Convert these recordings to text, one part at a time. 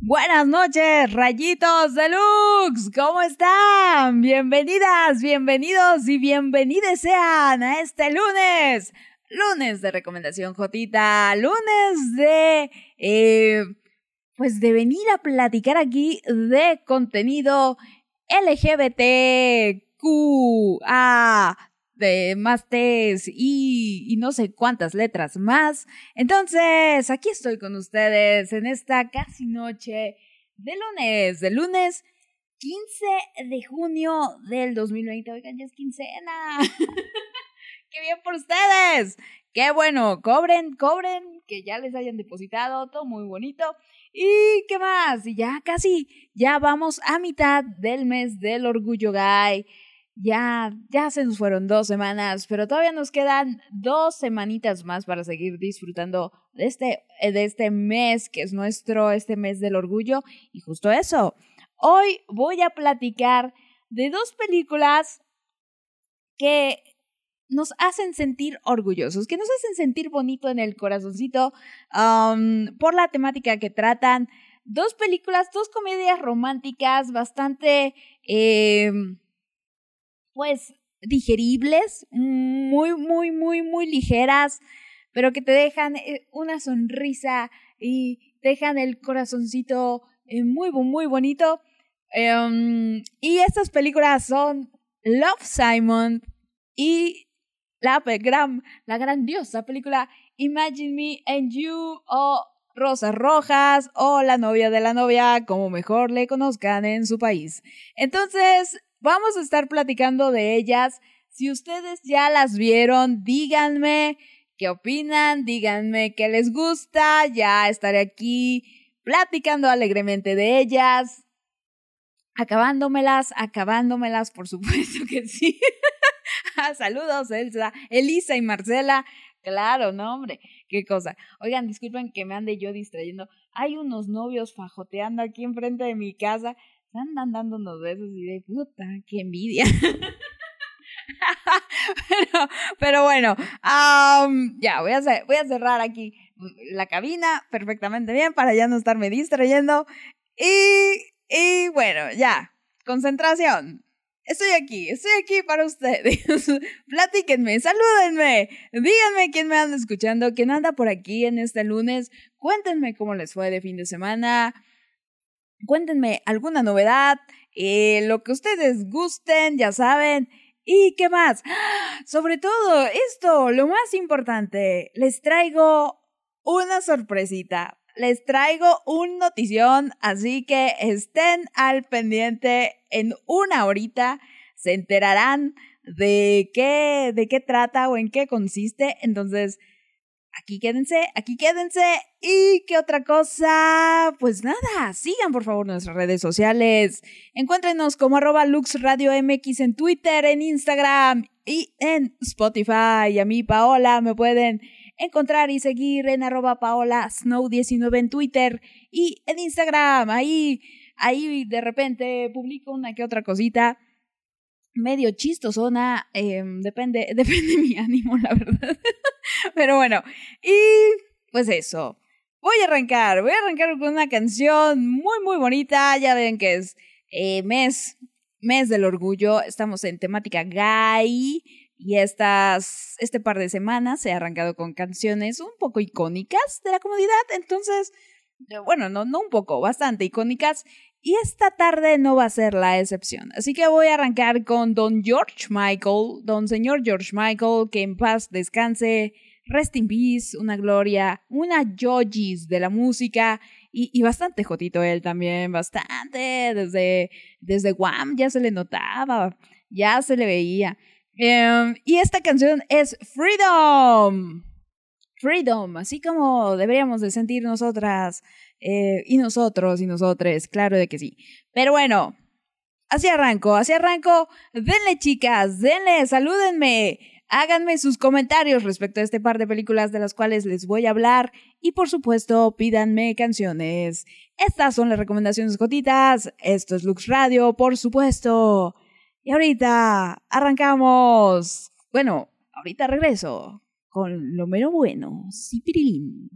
Buenas noches, rayitos deluxe. ¿Cómo están? Bienvenidas, bienvenidos y bienvenidas sean a este lunes. Lunes de recomendación Jotita. Lunes de... Eh, pues de venir a platicar aquí de contenido LGBTQA de más T's y, y, no sé cuántas letras más. Entonces, aquí estoy con ustedes en esta casi noche de lunes, de lunes 15 de junio del 2020. Oigan, ya es quincena. ¡Qué bien por ustedes! ¡Qué bueno! Cobren, cobren, que ya les hayan depositado, todo muy bonito. ¿Y qué más? Y ya casi, ya vamos a mitad del mes del orgullo gay ya, ya se nos fueron dos semanas, pero todavía nos quedan dos semanitas más para seguir disfrutando de este, eh, de este mes que es nuestro, este mes del orgullo. Y justo eso, hoy voy a platicar de dos películas que nos hacen sentir orgullosos, que nos hacen sentir bonito en el corazoncito por la temática que tratan. Dos películas, dos comedias románticas bastante... Eh, pues digeribles, muy, muy, muy, muy ligeras, pero que te dejan eh, una sonrisa y dejan el corazoncito eh, muy, muy bonito. Em, y estas películas son Love Simon y la, gran, la grandiosa película Imagine Me and You o Rosas Rojas o La novia de la novia, como mejor le conozcan en su país. Entonces, Vamos a estar platicando de ellas. Si ustedes ya las vieron, díganme qué opinan, díganme qué les gusta. Ya estaré aquí platicando alegremente de ellas. Acabándomelas, acabándomelas, por supuesto que sí. Saludos, Elsa, Elisa y Marcela. Claro, no, hombre, qué cosa. Oigan, disculpen que me ande yo distrayendo. Hay unos novios fajoteando aquí enfrente de mi casa andan dando unos besos y de puta, qué envidia. pero, bueno, ya, voy a, voy a cerrar aquí la cabina perfectamente bien para ya no estarme distrayendo. Y, y bueno, ya, concentración. Estoy aquí, estoy aquí para ustedes. Platíquenme, salúdenme, díganme quién me anda escuchando, quién anda por aquí en este lunes. Cuéntenme cómo les fue de fin de semana. Cuéntenme alguna novedad, eh, lo que ustedes gusten, ya saben. ¿Y qué más? Sobre todo esto, lo más importante, les traigo una sorpresita. Les traigo un notición, así que estén al pendiente en una horita. Se enterarán de qué, de qué trata o en qué consiste. Entonces, aquí quédense, aquí quédense. ¿Y qué otra cosa? Pues nada, sigan por favor nuestras redes sociales. Encuéntrenos como arroba LuxRadioMX en Twitter, en Instagram y en Spotify. A mí, Paola, me pueden encontrar y seguir en arroba Paola Snow19 en Twitter y en Instagram. Ahí, ahí de repente publico una que otra cosita medio chistosona, eh, depende, depende de mi ánimo, la verdad. Pero bueno, y pues eso. Voy a arrancar, voy a arrancar con una canción muy, muy bonita. Ya ven que es eh, mes, mes del orgullo. Estamos en temática gay. Y estas, este par de semanas he arrancado con canciones un poco icónicas de la comunidad. Entonces, eh, bueno, no, no un poco, bastante icónicas. Y esta tarde no va a ser la excepción. Así que voy a arrancar con Don George Michael, Don Señor George Michael, que en paz descanse, rest in peace, una gloria, una Jojis de la música y, bastante jotito él también, bastante. Desde, desde Guam ya se le notaba, ya se le veía. Em, y esta canción es Freedom. Freedom, así como deberíamos de sentir nosotras eh, y nosotros y nosotres, claro de que sí. Pero bueno, así arranco, así arranco. Denle chicas, denle, salúdenme. Háganme sus comentarios respecto a este par de películas de las cuales les voy a hablar y por supuesto pídanme canciones. Estas son las recomendaciones gotitas. Esto es Lux Radio, por supuesto. Y ahorita arrancamos. Bueno, ahorita regreso con lo menos bueno, Cipirilín.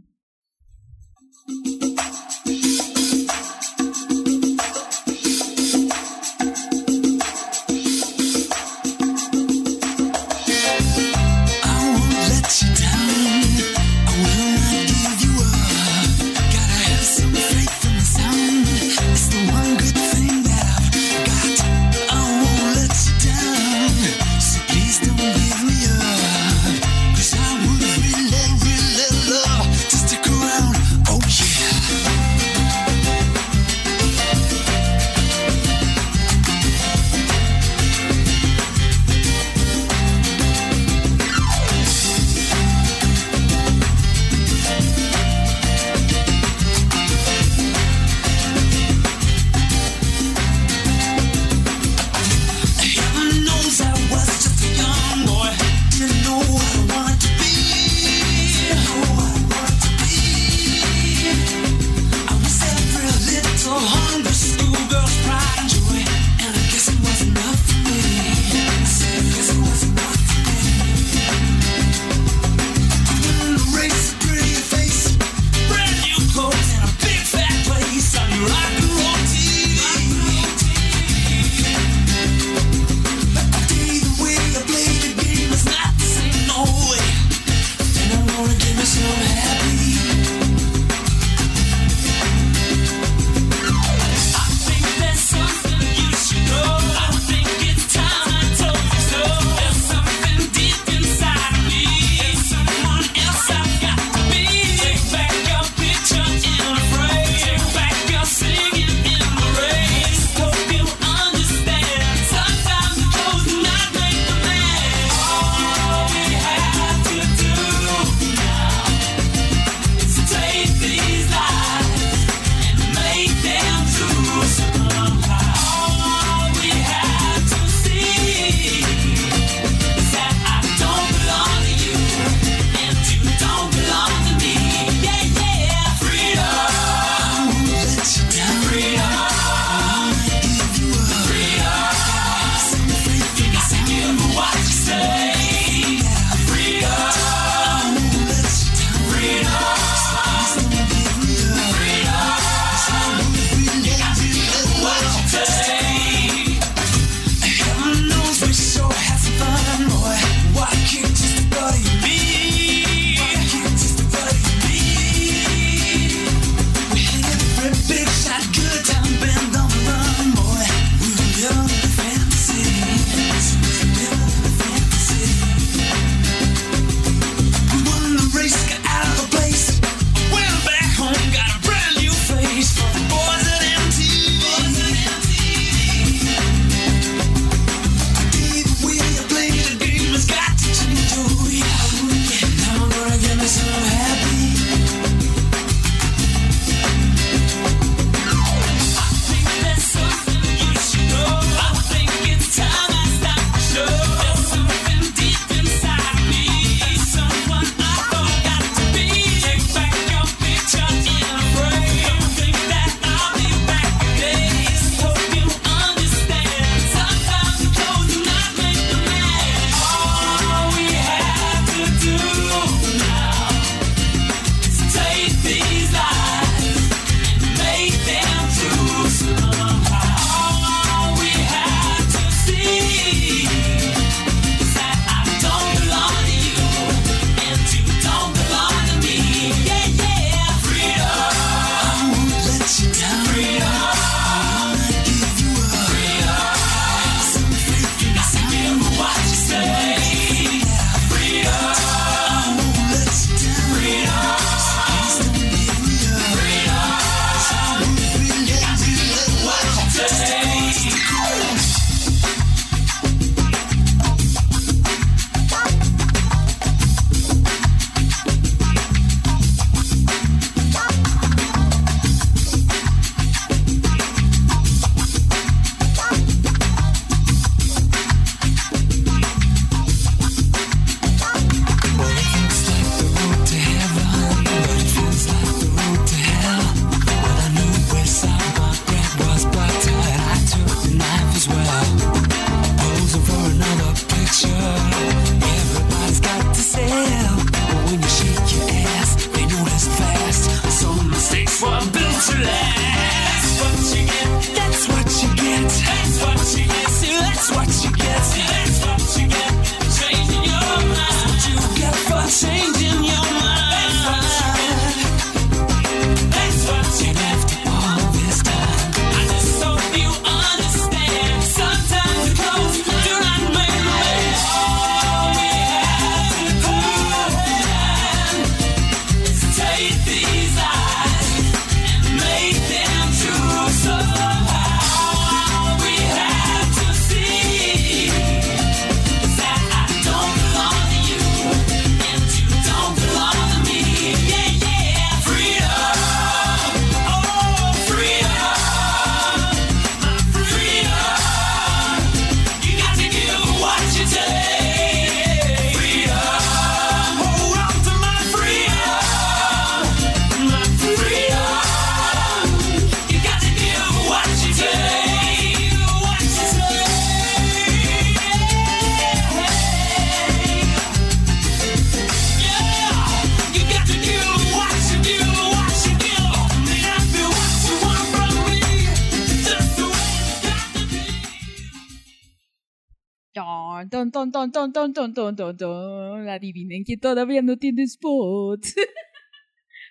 Ton, ton, ton, ton, ton, ton, ton, ton, ton. Adivinen que todavía no tiene spot.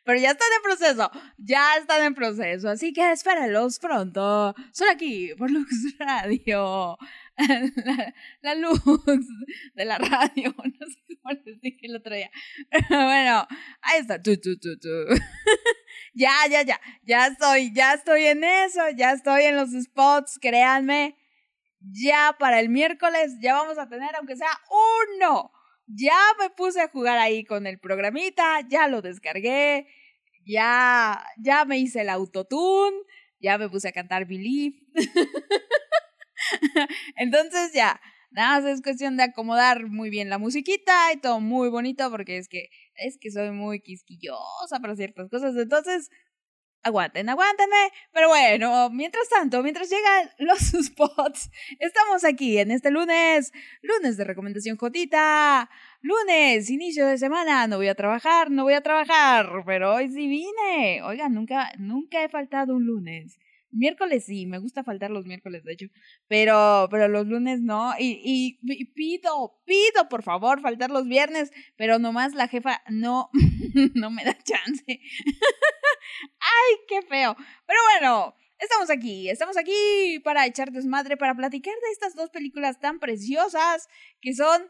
Pero ya están en proceso, ya están en proceso, así que espérenlos pronto. Solo aquí, por Lux Radio. La, luz de la radio, no sé cómo les dije el otro día. bueno, ahí está. Tu, tu, tu. ya, ya, ya, ya estoy, ya estoy en eso, ya estoy en los spots, créanme. Ya para el miércoles ya vamos a tener, aunque sea uno. Ya me puse a jugar ahí con el programita, ya lo descargué, ya, ya me hice el autotune, ya me puse a cantar Believe. Entonces ya, nada más es cuestión de acomodar muy bien la musiquita y todo muy bonito porque es que es que soy muy quisquillosa para ciertas cosas. Entonces, aguanten, aguántenme. Pero bueno, mientras tanto, mientras llegan los spots, estamos aquí en este lunes, lunes de recomendación Jotita. Lunes, inicio de semana, no voy a trabajar, no voy a trabajar, pero hoy sí vine. Oigan, nunca, nunca he faltado un lunes. Miércoles sí, me gusta faltar los miércoles, de hecho, pero, pero los lunes no. Y, y, pido, pido, por favor, faltar los viernes, pero nomás la jefa no, no me da chance. Ay, qué feo. Pero bueno, estamos aquí, estamos aquí para echar desmadre, para platicar de estas dos películas tan preciosas que son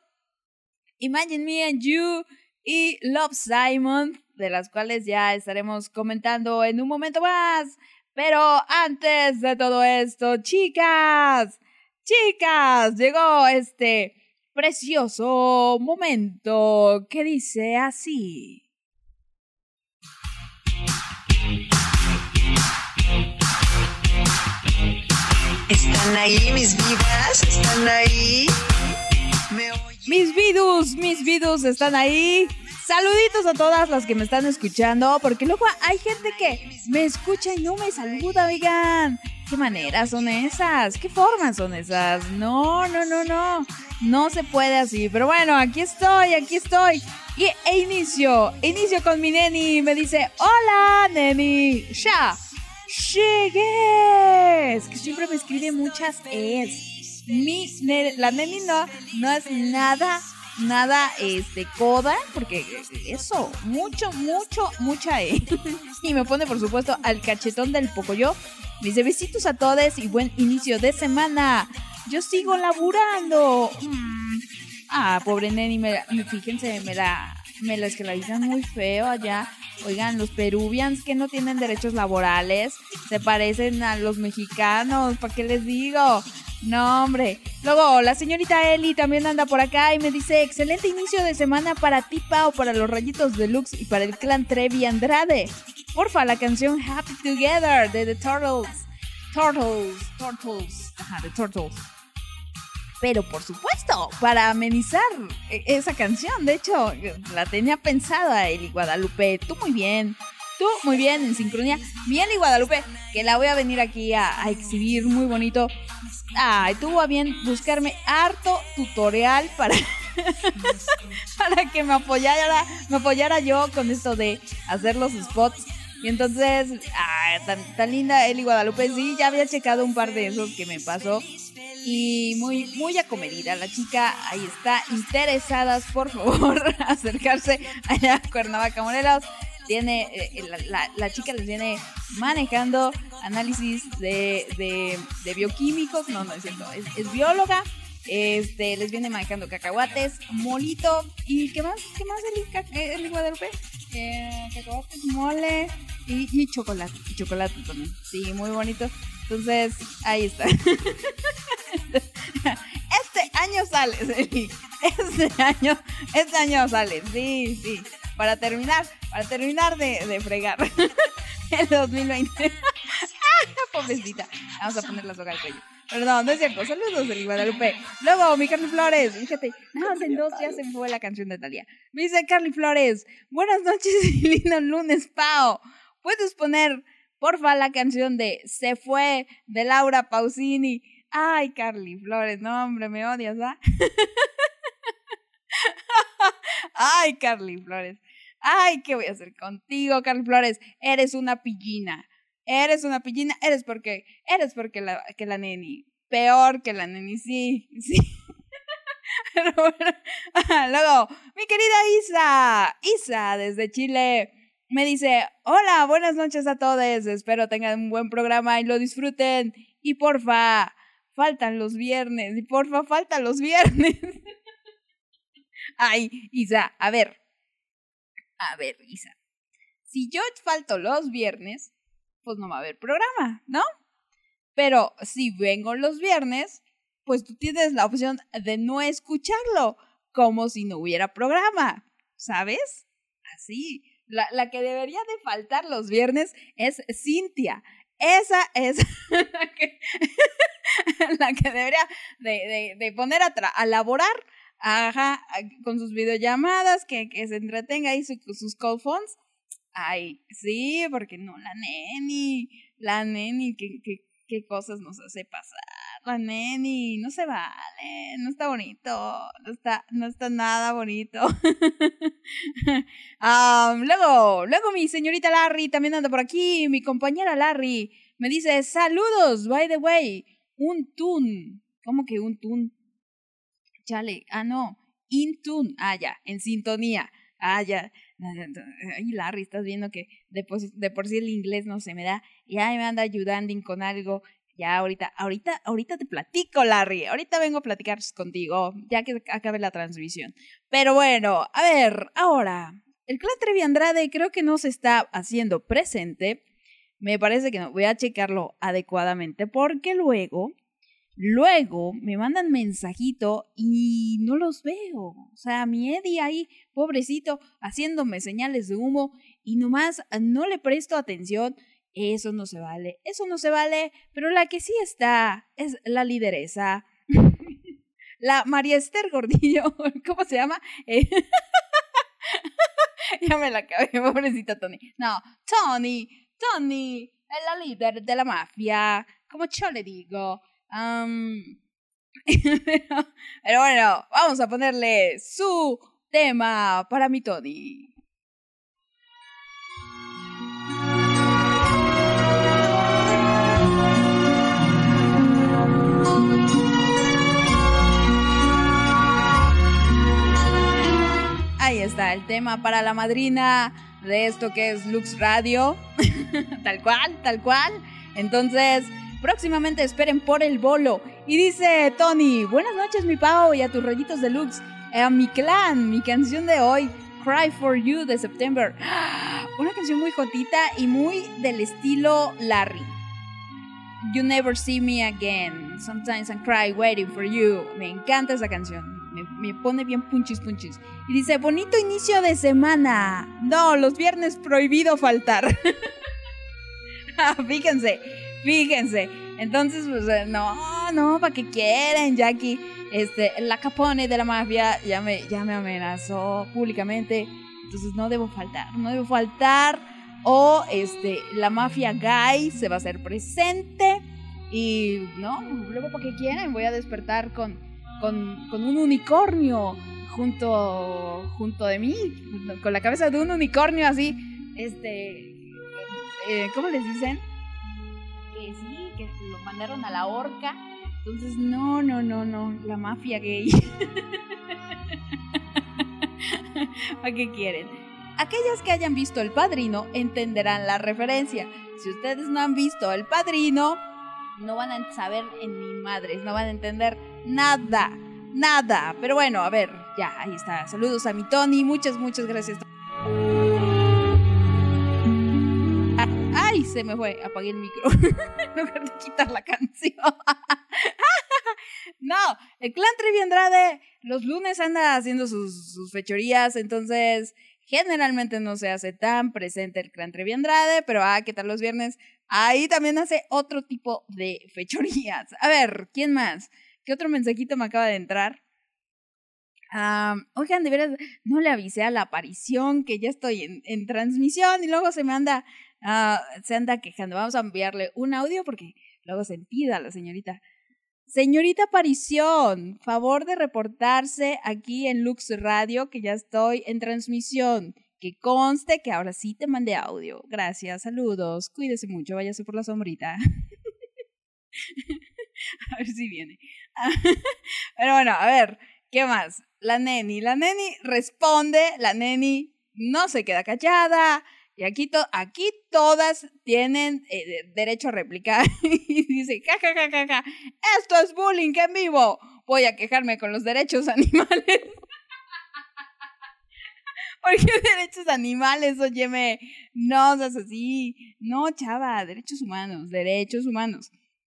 Imagine Me and You y Love Simon, de las cuales ya estaremos comentando en un momento más. Pero antes de todo esto, chicas, chicas, llegó este precioso momento que dice así. ¿Están ahí mis vidas? ¿Están ahí? mis vidus, mis vidus están ahí. Saluditos a todas las que me están escuchando, porque luego hay gente que me escucha y no me saluda, oigan. ¿Qué maneras son esas? ¿Qué formas son esas? No, no, no, no. No se puede así. Pero bueno, aquí estoy, aquí estoy. Y e inicio, inicio con mi neni. Me dice, hola, neni. Ya. Llegué. Que siempre me escribe muchas es. Mi, la neni no, no es nada nada este coda, porque eso, mucho, mucho, mucha E. y me pone, por supuesto, al cachetón del Pocoyo. Mis besitos a todos y buen inicio de semana. Yo sigo laburando. Mm. Ah, pobre Neni, me, fíjense, me la, me la esclavizan muy feo allá. Oigan, los peruvians que no tienen derechos laborales se parecen a los mexicanos, ¿para qué les digo? No, hombre. Luego, la señorita Eli también anda por acá y me dice, excelente inicio de semana para ti, Pau, para los rayitos deluxe y para el clan Trevi Andrade. Porfa, la canción Happy Together de The Turtles. Turtles, Turtles, ajá, The Turtles. Pero por supuesto, para amenizar e-, esa canción, de hecho, la tenía pensada Eli Guadalupe. Tú muy bien. Tú muy bien, en sincronía. Bien, y Guadalupe, que la voy a venir aquí a, exhibir muy bonito Ay, tuvo a bien buscarme harto tutorial para, para que me apoyara, me apoyara yo con esto de hacer los spots. Y entonces, ay, tan, tan linda Eli Guadalupe, sí, ya había checado un par de esos que me pasó. Y muy, muy acomedida la chica, ahí está, interesadas, por favor, acercarse allá a Cuernavaca, Morelos tiene, eh, la, chica les viene manejando análisis de, de, bioquímicos, no, no es cierto, es, bióloga, este, les viene manejando cacahuates, molito, y ¿qué más? ¿Qué más el, el Guadalupe? Eh, cacahuates, mole y, y, chocolate, y chocolate también, sí, muy bonito. Entonces, ahí está. Este año sale, Este año, este año sale, sí, sí para terminar, para terminar de, de fregar el 2020. Pobrecita. Vamos a poner la soga al cuello. Perdón, no es cierto. Saludos, el Guadalupe. Luego, mi Carly Flores. Fíjate, nada más en dos ya se fue la canción de Talia. Me dice Carly Flores. Buenas noches y lindo lunes, Pau. ¿Puedes poner, porfa, la canción de Se fue de Laura Pausini? Ay, Carly Flores. No, hombre, me odias, ¿ah? Ay, Carly Flores. Ay, ¿qué voy a hacer contigo, Carlos Flores? Eres una pillina. Eres una pillina, eres porque, eres porque la, que la neni. Peor que la neni, sí, sí. Pero bueno, luego, mi querida Isa, Isa desde Chile, me dice, hola, buenas noches a todos, espero tengan un buen programa y lo disfruten. Y porfa, faltan los viernes, y porfa, faltan los viernes. Ay, Isa, a ver, a ver, Isa, si yo falto los viernes, pues no va a haber programa, ¿no? Pero si vengo los viernes, pues tú tienes la opción de no escucharlo, como si no hubiera programa, ¿sabes? Así. La, la que debería de faltar los viernes es Cintia. Esa es la que, la que debería de, de, de poner a, a laborar ajá, con sus videollamadas, que, que se entretenga ahí sus, sus call phones. Ay, sí, porque no, la neni, la neni, que, que, qué cosas nos hace pasar. La neni, no se vale, no está bonito, no está, no está nada bonito. luego, luego mi señorita Larry también anda por aquí, mi compañera Larry me dice, saludos, by the way, un tun. ¿Cómo que un tun? Chale, ah, no, in tune, ah, ya, en sintonía. Ah, ya. Ay, Larry, estás viendo que de por, de por sí el inglés no se me da. Ya me anda ayudando con algo. Ya ahorita, ahorita, ahorita te platico, Larry. Ahorita vengo a platicar contigo, ya que acabe la transmisión. Pero bueno, a ver, ahora, el clan Trevi Andrade creo que no se está haciendo presente. Me parece que no. Voy a checarlo adecuadamente porque luego Luego me mandan mensajito y no los veo. O sea, mi Eddie ahí, pobrecito, haciéndome señales de humo y nomás no le presto atención. Eso no se vale, eso no se vale. Pero la que sí está es la lideresa. la María Esther Gordillo. ¿Cómo se llama? ya me la acabé, pobrecita Tony. No, Tony, Tony, es la líder de la mafia. Como yo le digo. pero, bueno, vamos a ponerle su tema para mi Tony. Está el tema para la madrina de esto que es Lux Radio. tal cual, tal cual. Entonces, Próximamente esperen por el bolo. Y dice Tony, buenas noches mi Pau y a tus rollitos deluxe. A mi clan, mi canción de hoy, Cry for You de September. Una canción muy jotita y muy del estilo Larry. You Never See Me Again. Sometimes I cry waiting for you. Me encanta esa canción. Me, pone bien punchis punchis. Y dice, bonito inicio de semana. No, los viernes prohibido faltar. Fíjense, Fíjense. Entonces, pues, eh, no, no, ¿para qué quieren, Jackie? Este, la Capone de la mafia ya me, ya me amenazó públicamente. Entonces no debo faltar, no debo faltar. O este, la mafia gay se va a hacer presente. Y no, luego para qué quieren, voy a despertar con, con, con un unicornio junto, junto de mí, con la cabeza de un unicornio así, este, eh, ¿cómo les dicen? que sí, que lo mandaron a la horca. Entonces, no, no, no, no, la mafia gay. ¿A qué quieren? Aquellas que hayan visto El Padrino entenderán la referencia. Si ustedes no han visto El Padrino, no van a saber en mi madre, no van a entender nada, nada. Pero bueno, a ver, ya, ahí está. Saludos a mi Tony, muchas, muchas gracias. ¡Ay! Se me fue. Apagué el micro. en lugar de quitar la canción. no, el clan Trevi Andrade los lunes anda haciendo sus, sus, fechorías, entonces generalmente no se hace tan presente el clan Trevi Andrade, pero ah, ¿qué tal los viernes? Ahí también hace otro tipo de fechorías. A ver, ¿quién más? ¿Qué otro mensajito me acaba de entrar? Um, oigan, de veras, no le avisé a la aparición que ya estoy en, transmisión y luego se me anda Ah, se anda quejando. Vamos a enviarle un audio porque luego se impida la señorita. Señorita Aparición, favor de reportarse aquí en Lux Radio, que ya estoy en transmisión. Que conste que ahora sí te mandé audio. Gracias, saludos. Cuídese mucho, váyase por la sombrita. a ver si viene. Pero bueno, a ver, ¿qué más? La neni. La neni responde, la neni no se queda callada. Y aquí, aquí todas tienen eh, derecho a replicar. y dice, ja, ja, ja, ja, ja, esto es bullying en vivo. Voy a quejarme con los derechos animales. ¿Por qué derechos animales? Óyeme, no seas así. No, chava, derechos humanos, derechos humanos.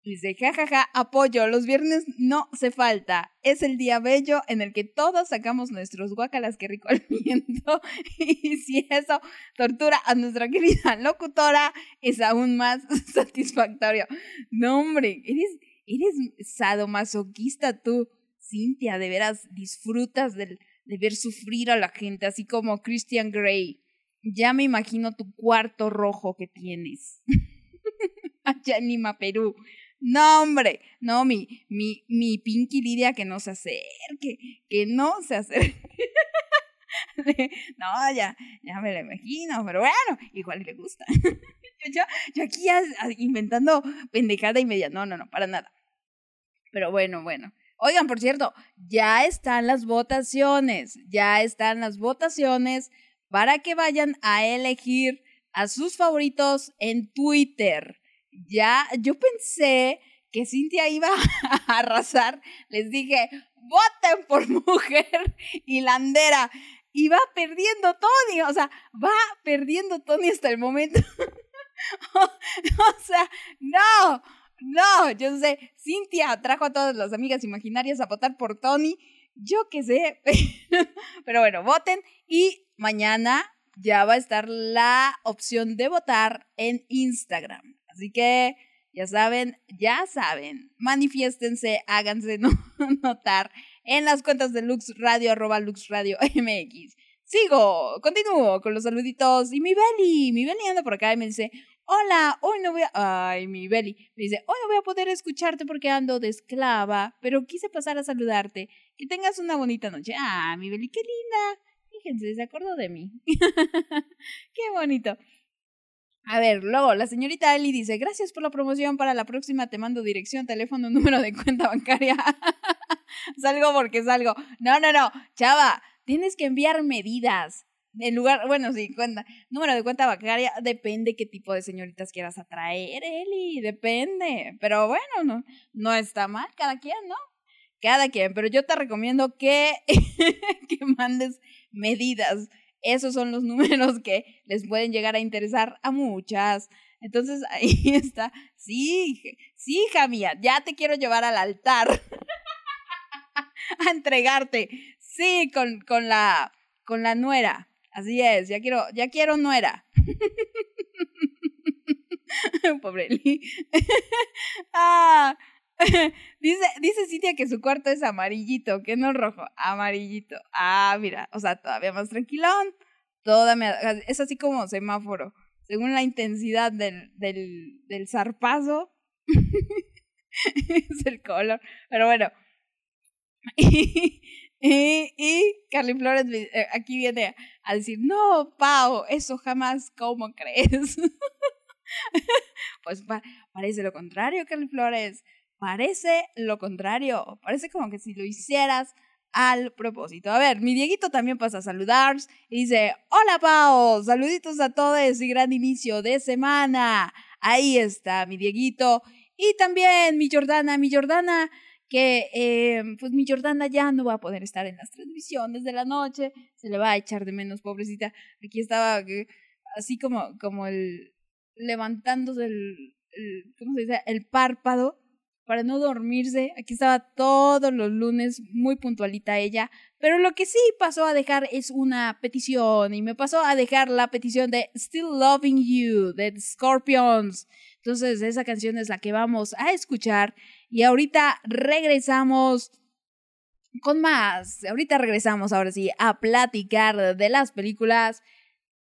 Dice, jajaja, ja, ja, apoyo, los viernes no se falta. Es el día bello en el que todos sacamos nuestros guacalas que rico aliento. y si eso tortura a nuestra querida locutora, es aún más satisfactorio. No, hombre, eres, eres sadomasoquista tú, Cintia, de veras disfrutas del, de ver sufrir a la gente, así como Christian Grey. Ya me imagino tu cuarto rojo que tienes. Allá en Lima, Perú. No, hombre, no, mi, mi, mi Pinky Lidia que no se acerque, que no se acerque. no, ya, ya me lo imagino, pero bueno, igual le gusta. yo, yo aquí ya inventando pendejada y media. No, no, no, para nada. Pero bueno, bueno. Oigan, por cierto, ya están las votaciones, ya están las votaciones para que vayan a elegir a sus favoritos en Twitter. Ya, yo pensé que Cintia iba a arrasar. Les dije, voten por mujer y landera. Y va perdiendo Tony, o sea, va perdiendo Tony hasta el momento. o sea, no, no, yo sé, Cintia trajo a todas las amigas imaginarias a votar por Tony. Yo qué sé. Pero bueno, voten y mañana ya va a estar la opción de votar en Instagram. Así que ya saben, ya saben, manifiéstense, háganse notar en las cuentas de Lux Radio, arroba Lux Radio MX. Sigo, continúo con los saluditos. Y mi Beli, mi Beli anda por acá y me dice, hola, hoy no voy a... Ay, mi Beli. Me dice, hoy no voy a poder escucharte porque ando de esclava, pero quise pasar a saludarte. Que tengas una bonita noche. Ah, mi Beli, qué linda. Fíjense, se acordó de mí. qué bonito. A ver, luego la señorita Eli dice, gracias por la promoción, para la próxima te mando dirección, teléfono, número de cuenta bancaria. salgo porque salgo. No, no, no, chava, tienes que enviar medidas. En lugar, bueno, sí, cuenta, número de cuenta bancaria, depende qué tipo de señoritas quieras atraer, Eli, depende. Pero bueno, no, no está mal, cada quien, ¿no? Cada quien, pero yo te recomiendo que, que mandes medidas. Esos son los números que les pueden llegar a interesar a muchas. Entonces ahí está. Sí, sí, hija mía, ya te quiero llevar al altar a entregarte. Sí, con, con la con la nuera. Así es, ya quiero, ya quiero nuera. Pobre Lee. ah, dice, dice Cintia que su cuarto es amarillito, que no rojo, amarillito. Ah, mira, o sea, todavía más tranquilón. Toda es así como semáforo. Según la intensidad del, del, del zarpazo, es el color. Pero bueno. Y, y, Carly Flores eh, aquí viene a decir, no, Pau, eso jamás, ¿cómo crees? pues parece lo contrario, Carly Flores. Parece lo contrario. Parece como que si lo hicieras al propósito. A ver, mi Dieguito también pasa a saludar y dice, hola Pau, saluditos a todos y gran inicio de semana. Ahí está mi Dieguito. Y también mi Jordana, mi Jordana que eh, pues mi Jordana ya no va a poder estar en las transmisiones de la noche, se le va a echar de menos, pobrecita. Aquí estaba así como, como el levantándose el, ¿cómo se dice? El párpado para no dormirse. Aquí estaba todos los lunes, muy puntualita ella. Pero lo que sí pasó a dejar es una petición. Y me pasó a dejar la petición de Still Loving You, de Scorpions. Entonces, esa canción es la que vamos a escuchar. Y ahorita regresamos con más. Ahorita regresamos ahora sí a platicar de las películas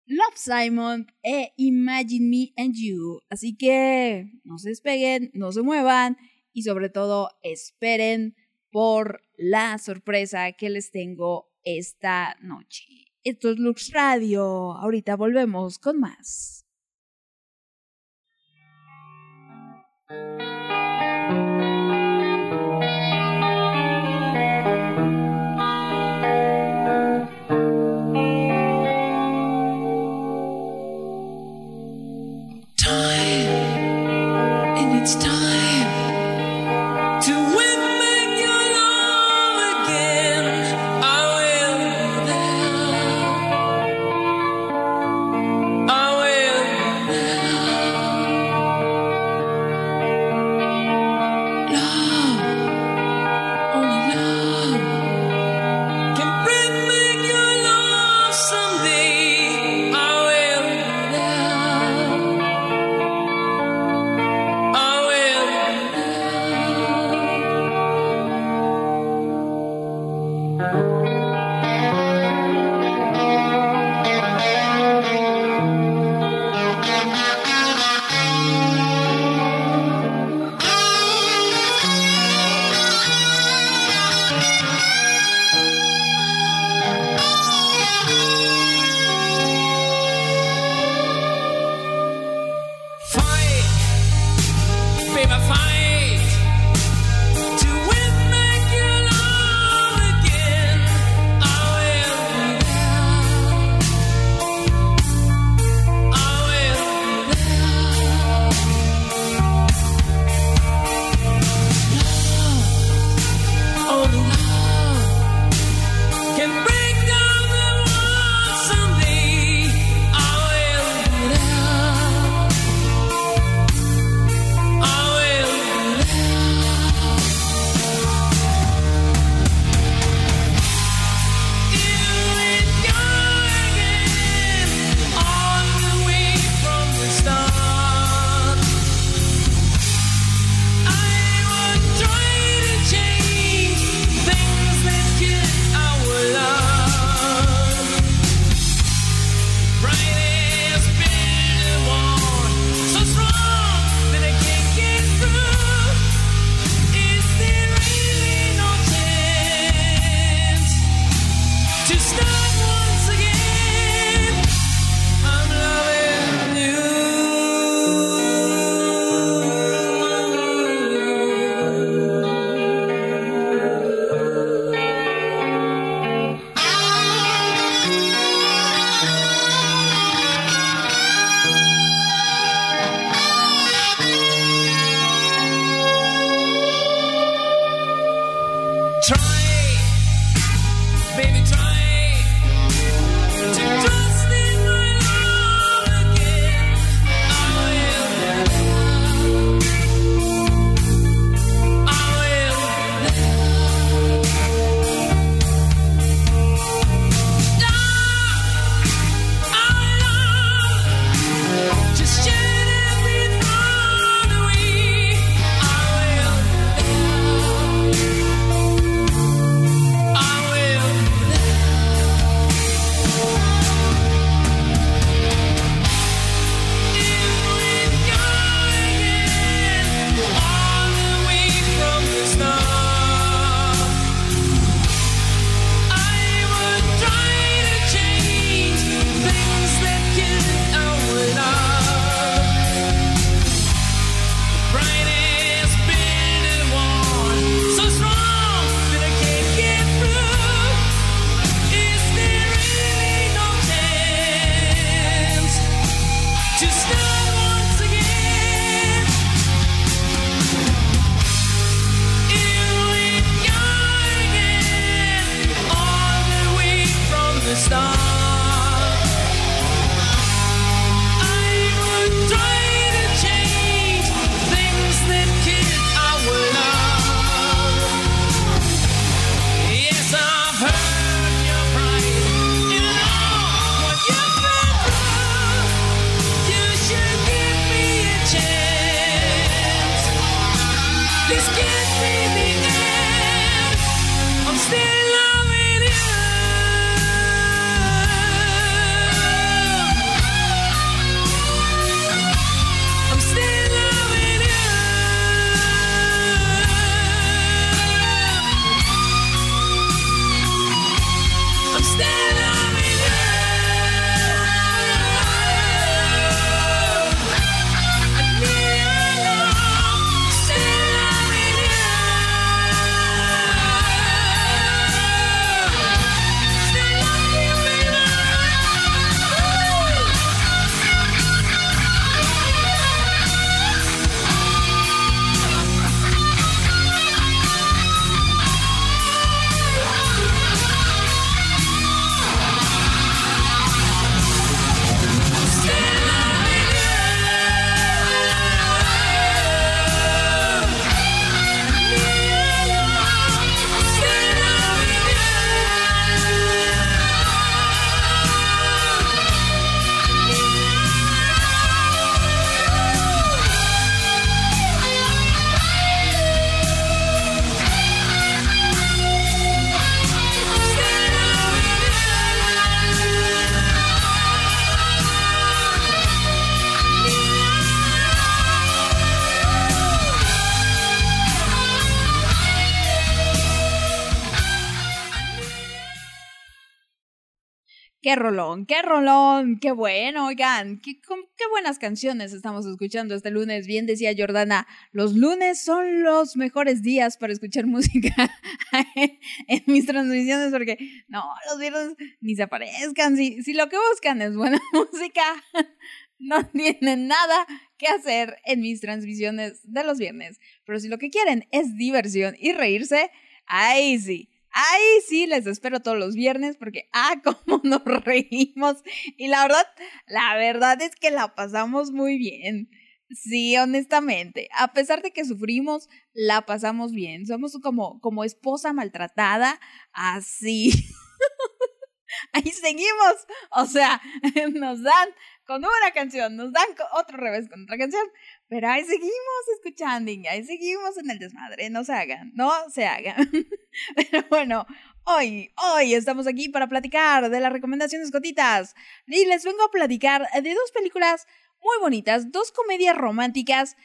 Love Simon e Imagine Me and You. Así que no se despeguen, no se muevan y sobre todo esperen por la sorpresa que les tengo esta noche. Esto es Lux Radio. Ahorita volvemos con más. Rolón, qué rolón, qué bueno, oigan, qué, buenas canciones estamos escuchando este lunes. Bien decía Jordana, los lunes son los mejores días para escuchar música en mis transmisiones porque no, los viernes ni se aparezcan. Si, si lo que buscan es buena música, no tienen nada que hacer en mis transmisiones de los viernes. Pero si lo que quieren es diversión y reírse, ahí sí. Ahí sí, les espero todos los viernes porque, ah, cómo nos reímos. Y la verdad, la verdad es que la pasamos muy bien. Sí, honestamente. A pesar de que sufrimos, la pasamos bien. Somos como, como esposa maltratada, así. Ahí seguimos. O sea, nos dan con una canción, nos dan otro revés con otra canción, pero ahí seguimos escuchando, ahí seguimos en el desmadre. No se hagan, no se hagan. Pero bueno, hoy, hoy estamos aquí para platicar de las recomendaciones gotitas. Y les vengo a platicar de dos películas muy bonitas, dos comedias románticas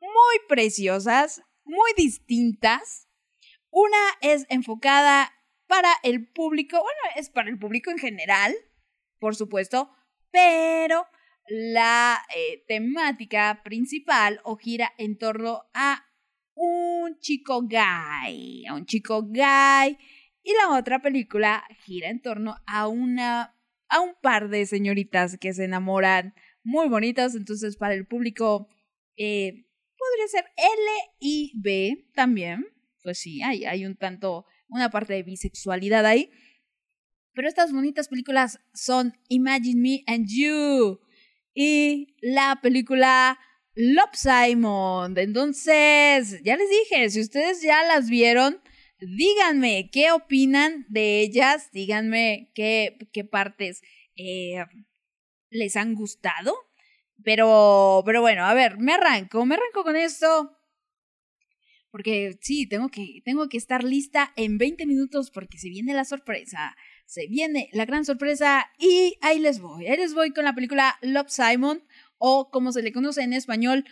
muy preciosas, muy distintas. Una es enfocada para el público, bueno, es para el público en general, por supuesto, pero la eh, temática principal o gira en torno a un chico gay, a un chico gay, y la otra película gira en torno a una a un par de señoritas que se enamoran muy bonitas, entonces para el público eh, podría ser L y B también, pues sí, hay, hay un tanto, una parte de bisexualidad ahí, pero estas bonitas películas son Imagine Me and You y la película Love Simon. Entonces, ya les dije, si ustedes ya las vieron, díganme qué opinan de ellas, díganme qué, qué partes eh, les han gustado. Pero, pero bueno, a ver, me arranco, me arranco con esto. Porque sí, tengo que, tengo que estar lista en 20 minutos porque se viene la sorpresa. Se viene la gran sorpresa y ahí les voy. Ahí les voy con la película Love Simon o como se le conoce en español,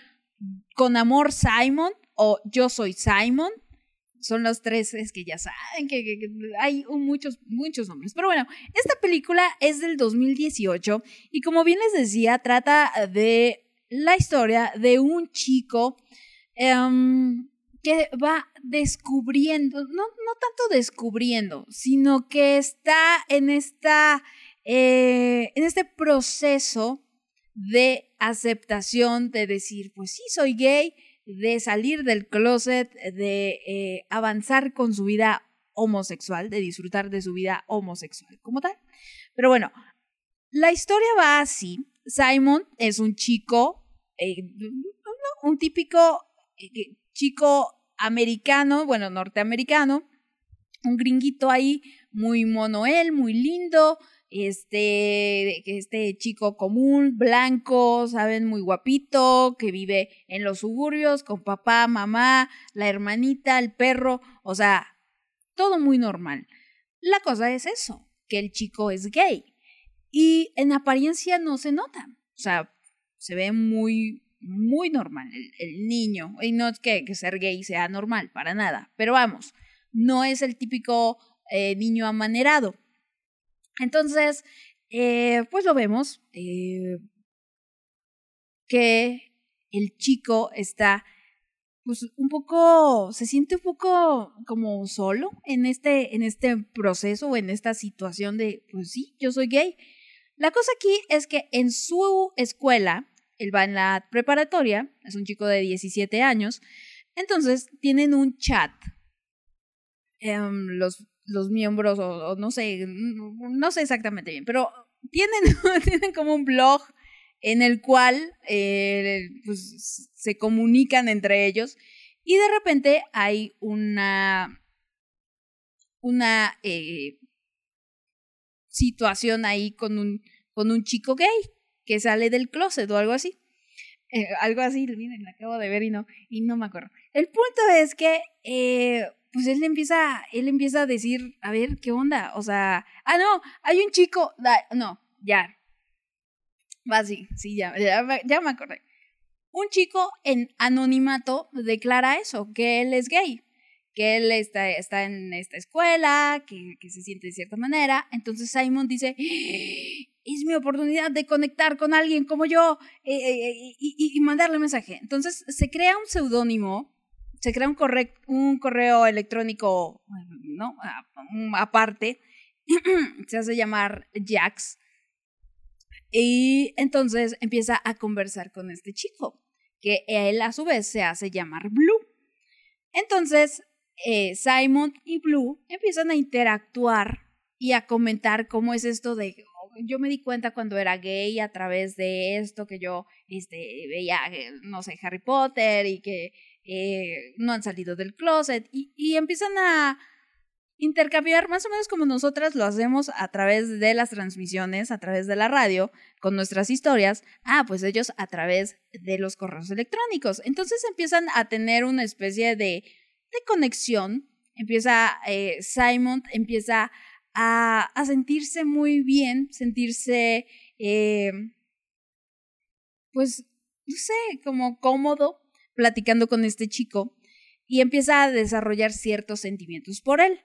Con Amor Simon o Yo Soy Simon. Son los tres, es que ya saben que, hay muchos, muchos nombres. Pero bueno, esta película es del 2018 y como bien les decía, trata de la historia de un chico em, que va descubriendo, no, no tanto descubriendo, sino que está en esta, eh, en este proceso de aceptación, de decir, pues sí, soy gay, de salir del closet, de eh, avanzar con su vida homosexual, de disfrutar de su vida homosexual como tal. Pero bueno, la historia va así. Simon es un chico, eh, un típico chico americano, bueno, norteamericano, un gringuito ahí, muy mono él, muy lindo, este, este chico común, blanco, saben, muy guapito, que vive en los suburbios con papá, mamá, la hermanita, el perro, o sea, todo muy normal. La cosa es eso, que el chico es gay y en apariencia no se nota, o sea, se ve muy, muy normal el, niño, y no es que, que ser gay sea normal, para nada, pero vamos, no es el típico eh, niño amanerado. Entonces, eh, pues lo vemos eh, que el chico está, pues un poco, se siente un poco como solo en este, en este proceso o en esta situación de, pues sí, yo soy gay. La cosa aquí es que en su escuela, él va en la preparatoria, es un chico de 17 años, entonces tienen un chat. Em, los, los miembros, o, no sé, no sé exactamente bien, pero tienen, tienen como un blog en el cual eh, pues, se comunican entre ellos y de repente hay una, una eh, situación ahí con un, con un chico gay que sale del closet o algo así. Eh, algo así, miren, la acabo de ver y no, y no me acuerdo. El punto es que, eh, pues él empieza, él empieza a decir, a ver, ¿qué onda? O sea, ah, no, hay un chico, no, ya. Va, sí, sí, ya, ya, ya me acordé. Un chico en anonimato declara eso, que él es gay. Que él está, está en esta escuela, que, que se siente de cierta manera. Entonces Simon dice, es mi oportunidad de conectar con alguien como yo eh, eh, y, y- mandarle mensaje. Entonces se crea un seudónimo, se crea un, un correo electrónico, ¿no? A- un- aparte, se hace llamar Jax. Y entonces empieza a conversar con este chico, que él a su vez se hace llamar Blue. Entonces, eh, Simon y Blue empiezan a interactuar y a comentar cómo es esto de "Oh, yo me di cuenta cuando era gay a través de esto que yo este, veía, eh, no sé, Harry Potter y que eh, no han salido del closet y, y empiezan a intercambiar más o menos como nosotras lo hacemos a través de las transmisiones, a través de la radio, con nuestras historias. Ah, pues ellos a través de los correos electrónicos. Entonces empiezan a tener una especie de, de conexión. Empieza, eh, Simon empieza a, a sentirse muy bien, sentirse, eh, pues, no sé, como cómodo platicando con este chico y empieza a desarrollar ciertos sentimientos por él.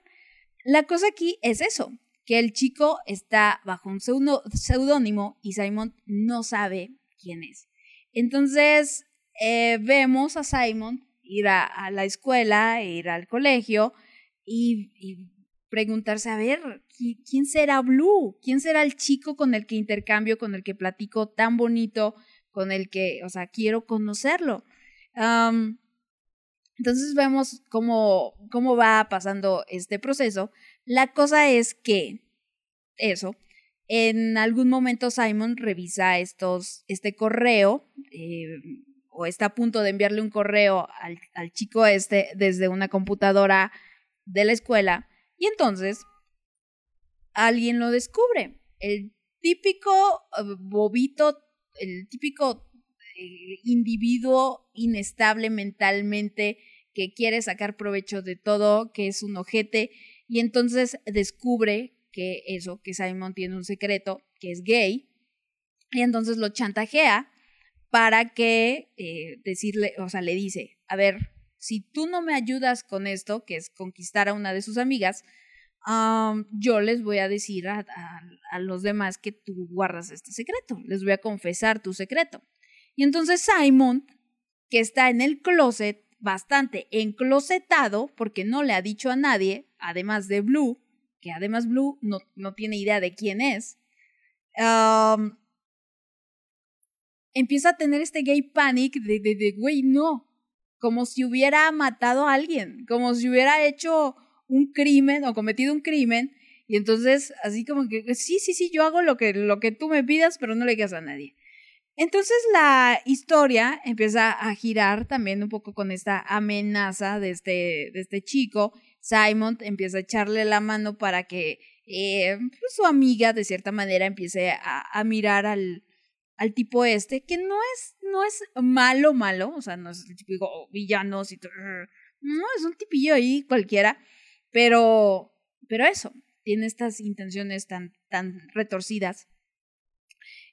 La cosa aquí es eso, que el chico está bajo un seudónimo y Simon no sabe quién es. Entonces, eh, vemos a Simon ir a, la escuela, ir al colegio y, preguntarse, a ver, ¿qui- ¿quién será Blue? ¿Quién será el chico con el que intercambio, con el que platico tan bonito, con el que, o sea, quiero conocerlo? Entonces vemos cómo, cómo va pasando este proceso. La cosa es que, eso, en algún momento Simon revisa estos, este correo, eh, o está a punto de enviarle un correo al, al chico este desde una computadora de la escuela, y entonces alguien lo descubre. El típico eh, bobito, el típico eh, individuo inestable mentalmente que quiere sacar provecho de todo, que es un ojete, y entonces descubre que eso, que Simon tiene un secreto, que es gay, y entonces lo chantajea para que eh, decirle, o sea, le dice, a ver, si tú no me ayudas con esto, que es conquistar a una de sus amigas, um, yo les voy a decir a, a, los demás que tú guardas este secreto, les voy a confesar tu secreto. Y entonces Simon, que está en el closet, bastante enclosetado, porque no le ha dicho a nadie, además de Blue, que además Blue no, no tiene idea de quién es, empieza a tener este gay panic de, de, de, güey, no, como si hubiera matado a alguien, como si hubiera hecho un crimen o cometido un crimen, y entonces así como que, sí, sí, sí, yo hago lo que, lo que tú me pidas, pero no le digas a nadie. Entonces la historia empieza a girar también un poco con esta amenaza de este, de este chico. Simon empieza a echarle la mano para que eh, pues su amiga de cierta manera empiece a, a mirar al, al, tipo este, que no es, no es malo, malo, o sea, no es el típico villano, y no, es un tipillo ahí cualquiera, pero, pero eso, tiene estas intenciones tan, tan retorcidas.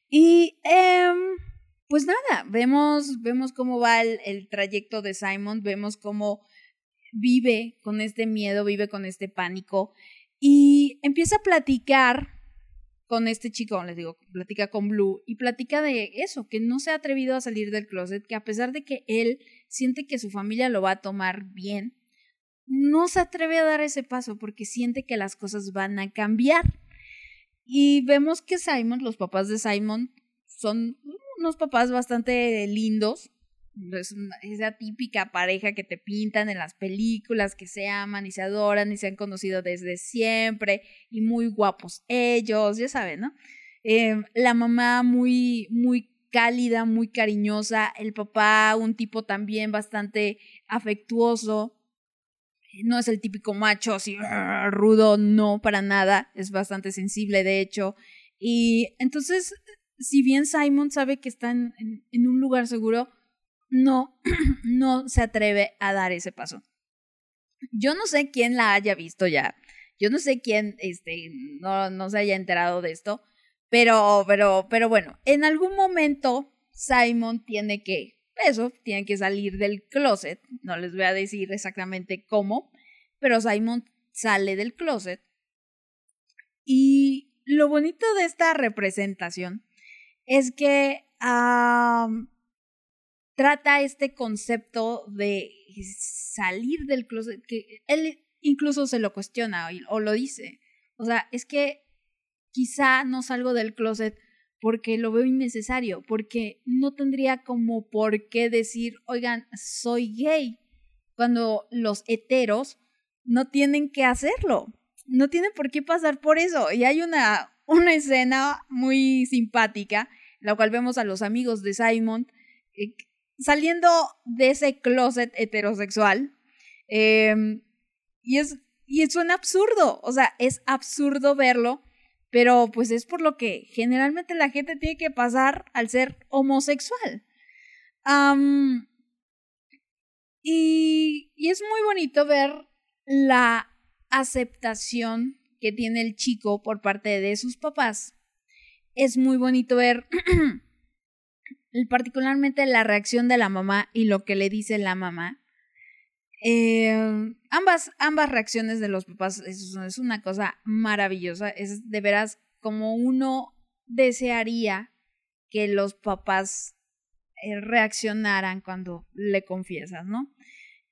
Y eh, pues nada, vemos, vemos cómo va el, el, trayecto de Simon, vemos cómo vive con este miedo, vive con este pánico y empieza a platicar con este chico, les digo, platica con Blue y platica de eso, que no se ha atrevido a salir del closet, que a pesar de que él siente que su familia lo va a tomar bien, no se atreve a dar ese paso porque siente que las cosas van a cambiar. Y vemos que Simon, los papás de Simon, son unos papás bastante lindos. Es esa típica pareja que te pintan en las películas, que se aman y se adoran y se han conocido desde siempre y muy guapos ellos, ya saben, ¿no? Eh, la mamá muy, muy cálida, muy cariñosa, el papá un tipo también bastante afectuoso, no es el típico macho así rudo, no, para nada, es bastante sensible de hecho. Y entonces, si bien Simon sabe que está en un lugar seguro, no, no se atreve a dar ese paso. Yo no sé quién la haya visto ya, yo no sé quién este, no, no se haya enterado de esto, pero, pero, pero bueno, en algún momento Simon tiene que eso, tienen que salir del closet, no les voy a decir exactamente cómo, pero Simon sale del closet. Y lo bonito de esta representación es que trata este concepto de salir del closet, que él incluso se lo cuestiona o, lo dice. O sea, es que quizá no salgo del closet porque lo veo innecesario, porque no tendría como por qué decir, oigan, soy gay, cuando los heteros no tienen que hacerlo, no tienen por qué pasar por eso. Y hay una, una escena muy simpática, la cual vemos a los amigos de Simon eh, saliendo de ese closet heterosexual. eh, y es, y un absurdo, o sea, es absurdo verlo, pero pues es por lo que generalmente la gente tiene que pasar al ser homosexual. Y es muy bonito ver la aceptación que tiene el chico por parte de sus papás. Es muy bonito ver particularmente la reacción de la mamá y lo que le dice la mamá. Eh, ambas, ambas reacciones de los papás es, una cosa maravillosa. Es de veras como uno desearía que los papás eh, reaccionaran cuando le confiesas, ¿no?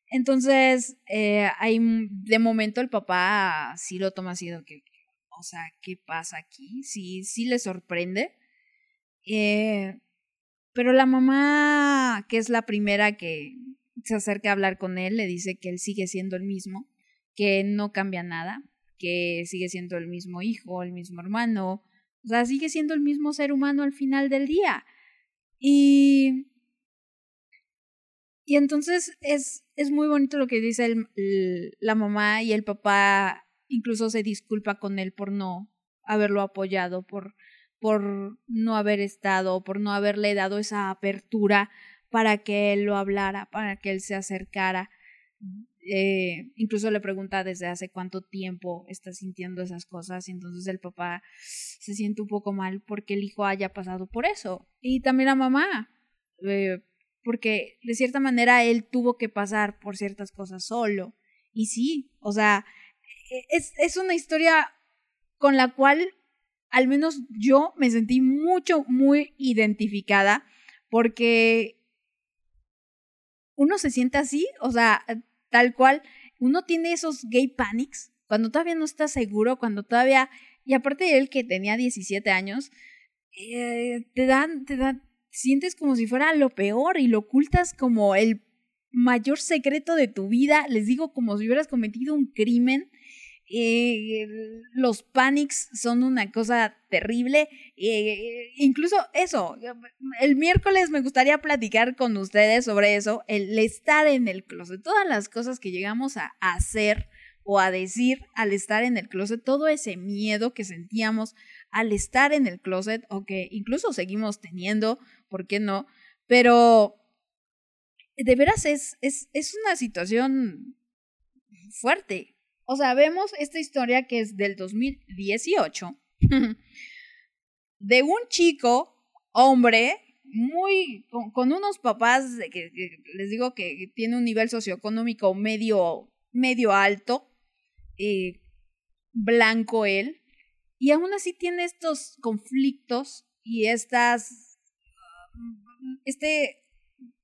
Entonces, eh, hay, de momento el papá sí lo toma así, que, o sea, ¿qué pasa aquí? Sí, sí le sorprende. Pero la mamá, que es la primera que se acerca a hablar con él, le dice que él sigue siendo el mismo, que no cambia nada, que sigue siendo el mismo hijo, el mismo hermano, o sea, sigue siendo el mismo ser humano al final del día. Y, y entonces es, es muy bonito lo que dice la mamá y el papá incluso se disculpa con él por no haberlo apoyado, por, por no haber estado, por no haberle dado esa apertura para que él lo hablara, para que él se acercara. Eh, incluso le pregunta desde hace cuánto tiempo está sintiendo esas cosas y entonces el papá se siente un poco mal porque el hijo haya pasado por eso. Y también la mamá, eh, porque de cierta manera él tuvo que pasar por ciertas cosas solo. Y sí, o sea, e- es, es una historia con la cual al menos yo me sentí mucho, muy identificada porque uno se siente así, o sea, tal cual, uno tiene esos gay panics cuando todavía no está seguro, cuando todavía, y aparte de él que tenía 17 años, eh, te dan, te dan, sientes como si fuera lo peor y lo ocultas como el mayor secreto de tu vida, les digo como si hubieras cometido un crimen. Eh, los panics son una cosa terrible. Eh, incluso eso, el miércoles me gustaría platicar con ustedes sobre eso, el estar en el closet, todas las cosas que llegamos a hacer o a decir al estar en el closet, todo ese miedo que sentíamos al estar en el closet o que incluso seguimos teniendo, ¿por qué no? Pero de veras es, es, es una situación fuerte. O sea, vemos esta historia que es del 2018 de un chico, hombre, muy con, unos papás que les digo que tiene un nivel socioeconómico medio, medio alto, eh, blanco él, y aún así tiene estos conflictos y estas, este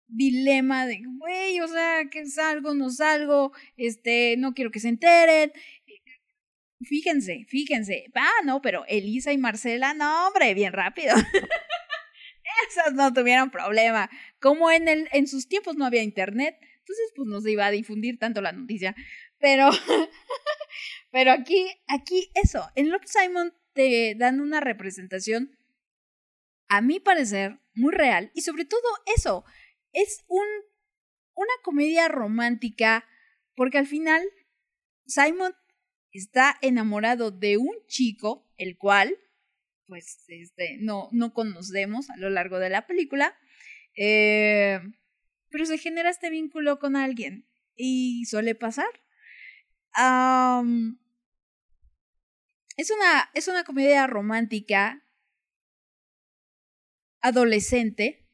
dilema de, güey, o sea, que salgo, no salgo, este, no quiero que se enteren. Fíjense, fíjense. Ah, no, pero Elisa y Marcela, no, hombre, bien rápido. Esas no tuvieron problema. Como en, el, en sus tiempos no había internet, entonces pues no se iba a difundir tanto la noticia. Pero, pero aquí, aquí eso, en Love Simon te dan una representación, a mi parecer, muy real. Y sobre todo eso, es un, una comedia romántica porque al final Simon está enamorado de un chico, el cual, pues, este, no, no conocemos a lo largo de la película, eh, pero se genera este vínculo con alguien y suele pasar. Es, una, es una comedia romántica adolescente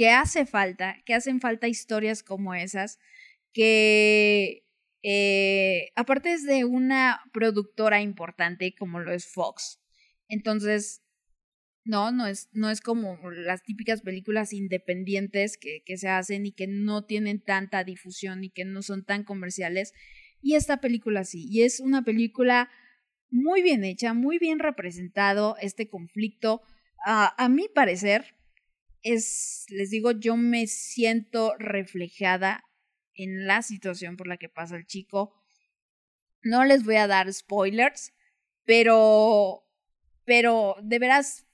que hace falta, que hacen falta historias como esas, que eh, aparte es de una productora importante como lo es Fox. Entonces, no, no es, no es como las típicas películas independientes que, que se hacen y que no tienen tanta difusión y que no son tan comerciales. Y esta película sí, y es una película muy bien hecha, muy bien representado este conflicto. Ah, a mi parecer, es, les digo, yo me siento reflejada en la situación por la que pasa el chico. No les voy a dar spoilers, pero, pero de veras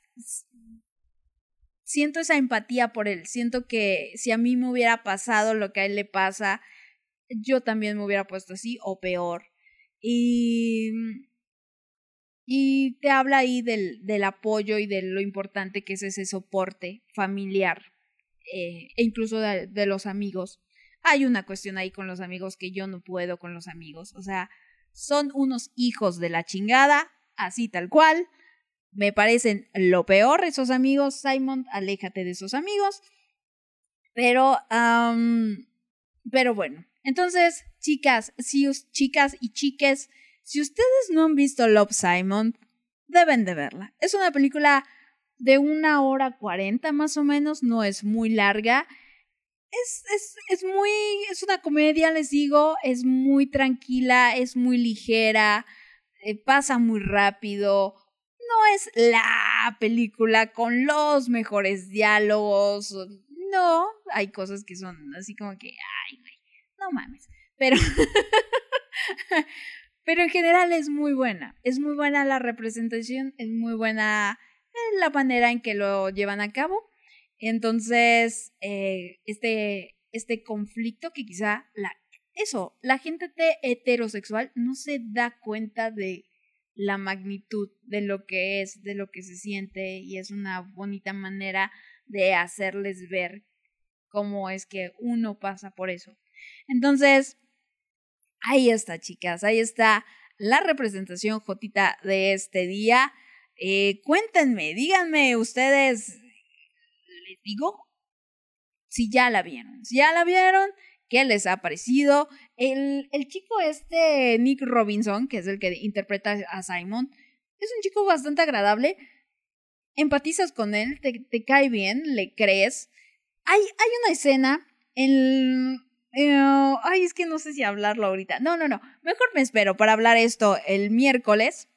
siento esa empatía por él. Siento que si a mí me hubiera pasado lo que a él le pasa, yo también me hubiera puesto así o peor. Y, y te habla ahí del, del apoyo y de lo importante que es ese soporte familiar eh, e incluso de, los amigos. Hay una cuestión ahí con los amigos que yo no puedo con los amigos. O sea, son unos hijos de la chingada, así tal cual. Me parecen lo peor esos amigos. Simon, aléjate de esos amigos. Pero, pero bueno. Entonces, chicas, si chicas y chiques, si ustedes no han visto Love Simon, deben de verla. Es una película de una hora cuarenta más o menos, no es muy larga. Es, es, es muy, es una comedia, les digo, es muy tranquila, es muy ligera, eh, pasa muy rápido. No es la película con los mejores diálogos. No, hay cosas que son así como que, ay, güey, no mames. Pero, pero en general es muy buena. Es muy buena la representación, es muy buena eh, la manera en que lo llevan a cabo. Entonces, eh, este, este conflicto que quizá la, eso, la gente te- heterosexual no se da cuenta de la magnitud de lo que es, de lo que se siente y es una bonita manera de hacerles ver cómo es que uno pasa por eso. Entonces, ahí está, chicas, ahí está la representación jotita de este día. Eh, cuéntenme, díganme ustedes, les digo, si ya la vieron, si ya la vieron, ¿qué les ha parecido? El, el chico este, Nick Robinson, que es el que interpreta a Simon, es un chico bastante agradable. Empatizas con él, te, te cae bien, le crees. Hay, hay una escena en... ay, es que no sé si hablarlo ahorita. No, no, no. Mejor me espero para hablar esto el miércoles.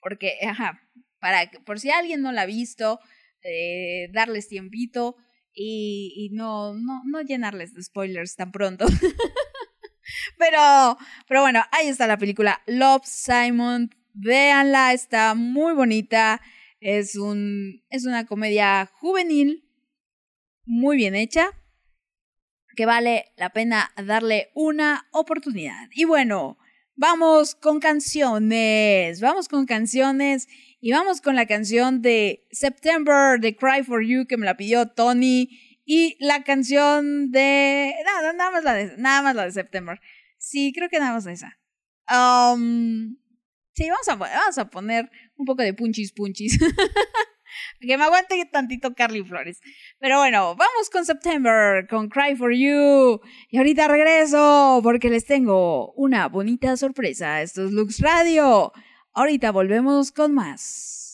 Porque, ajá, para, por si alguien no la ha visto, eh, darles tiempito y, y no, no, no llenarles de spoilers tan pronto. pero, pero bueno, ahí está la película Love Simon. Véanla, está muy bonita. Es, un, es una comedia juvenil, muy bien hecha, que vale la pena darle una oportunidad. Y bueno, vamos con canciones, vamos con canciones y vamos con la canción de September de Cry for You que me la pidió Tony y la canción de no, nada más la de nada más la de September. Sí, creo que nada más esa. Um, sí, vamos a, vamos a poner un poco de punchis punchis. que me aguante tantito Carly Flores. Pero bueno, vamos con September, con Cry for You. Y ahorita regreso porque les tengo una bonita sorpresa. Esto es Lux Radio. Ahorita volvemos con más.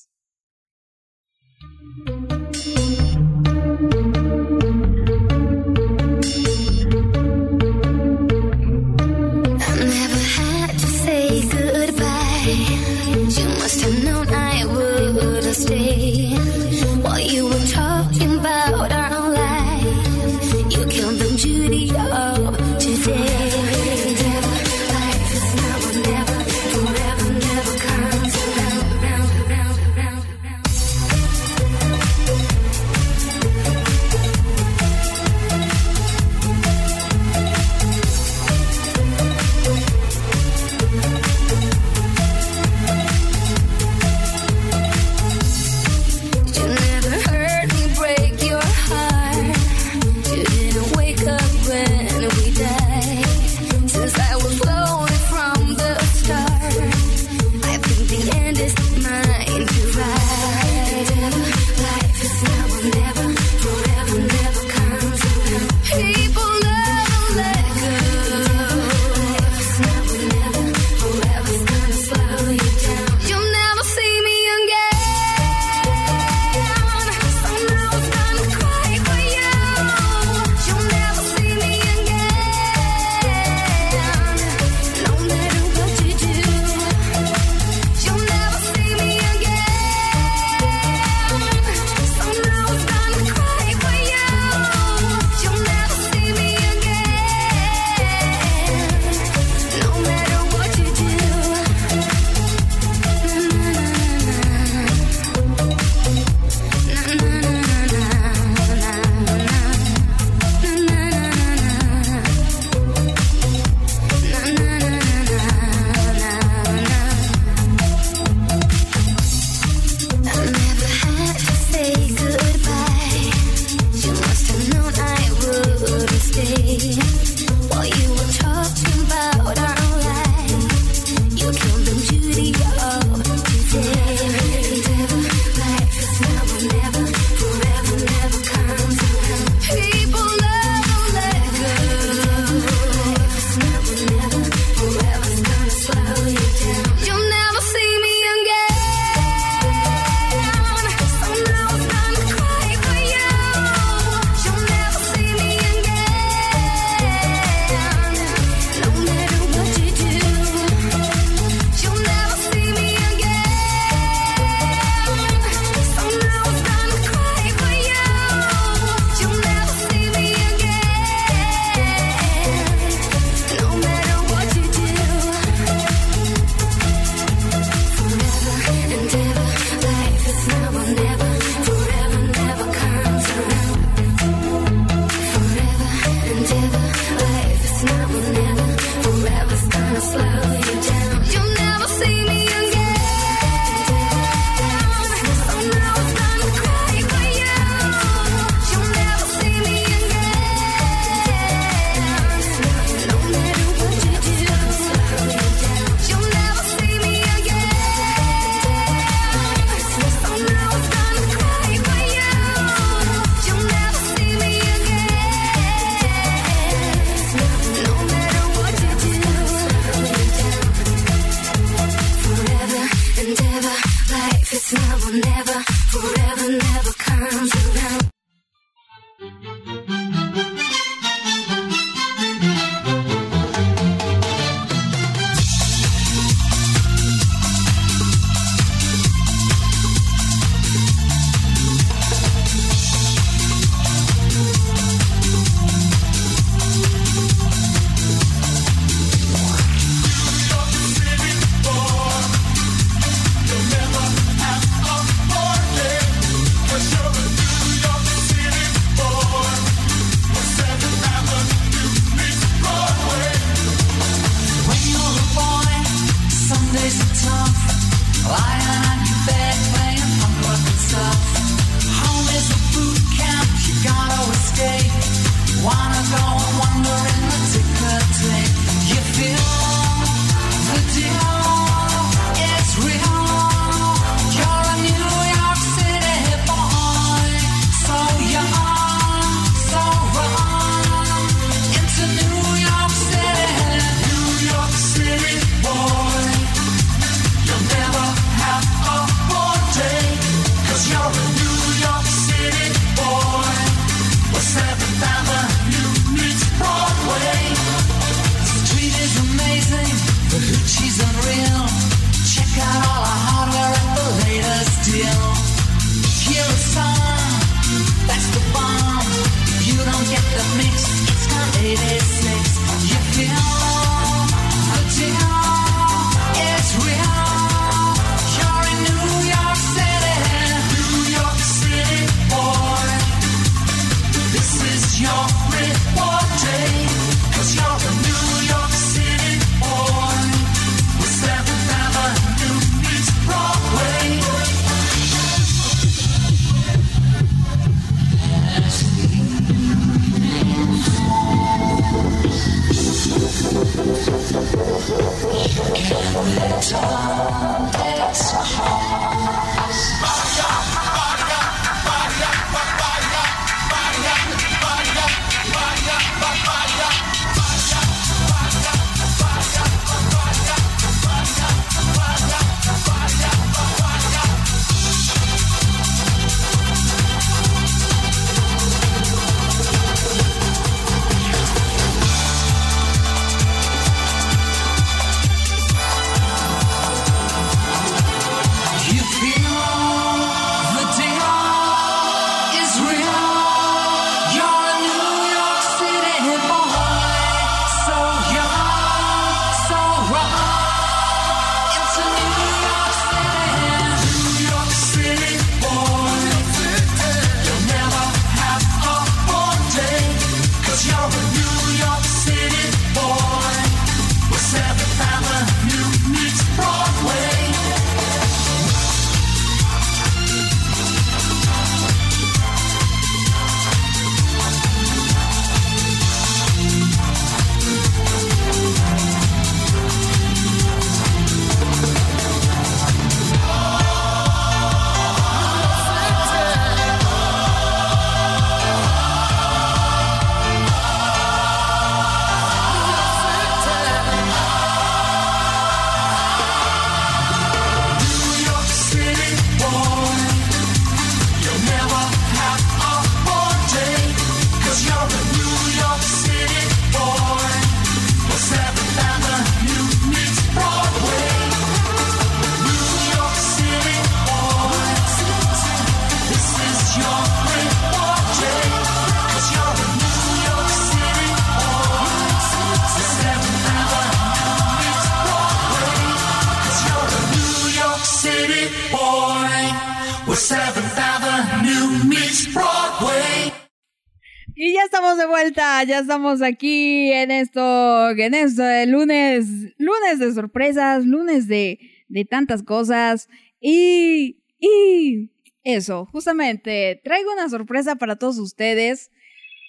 Estamos aquí en esto, en esto de lunes, lunes de sorpresas, lunes de, de tantas cosas. Y, y eso, justamente, traigo una sorpresa para todos ustedes.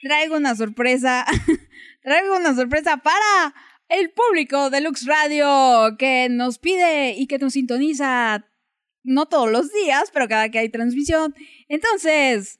Traigo una sorpresa, traigo una sorpresa para el público de Lux Radio que nos pide y que nos sintoniza no todos los días, pero cada que hay transmisión. Entonces,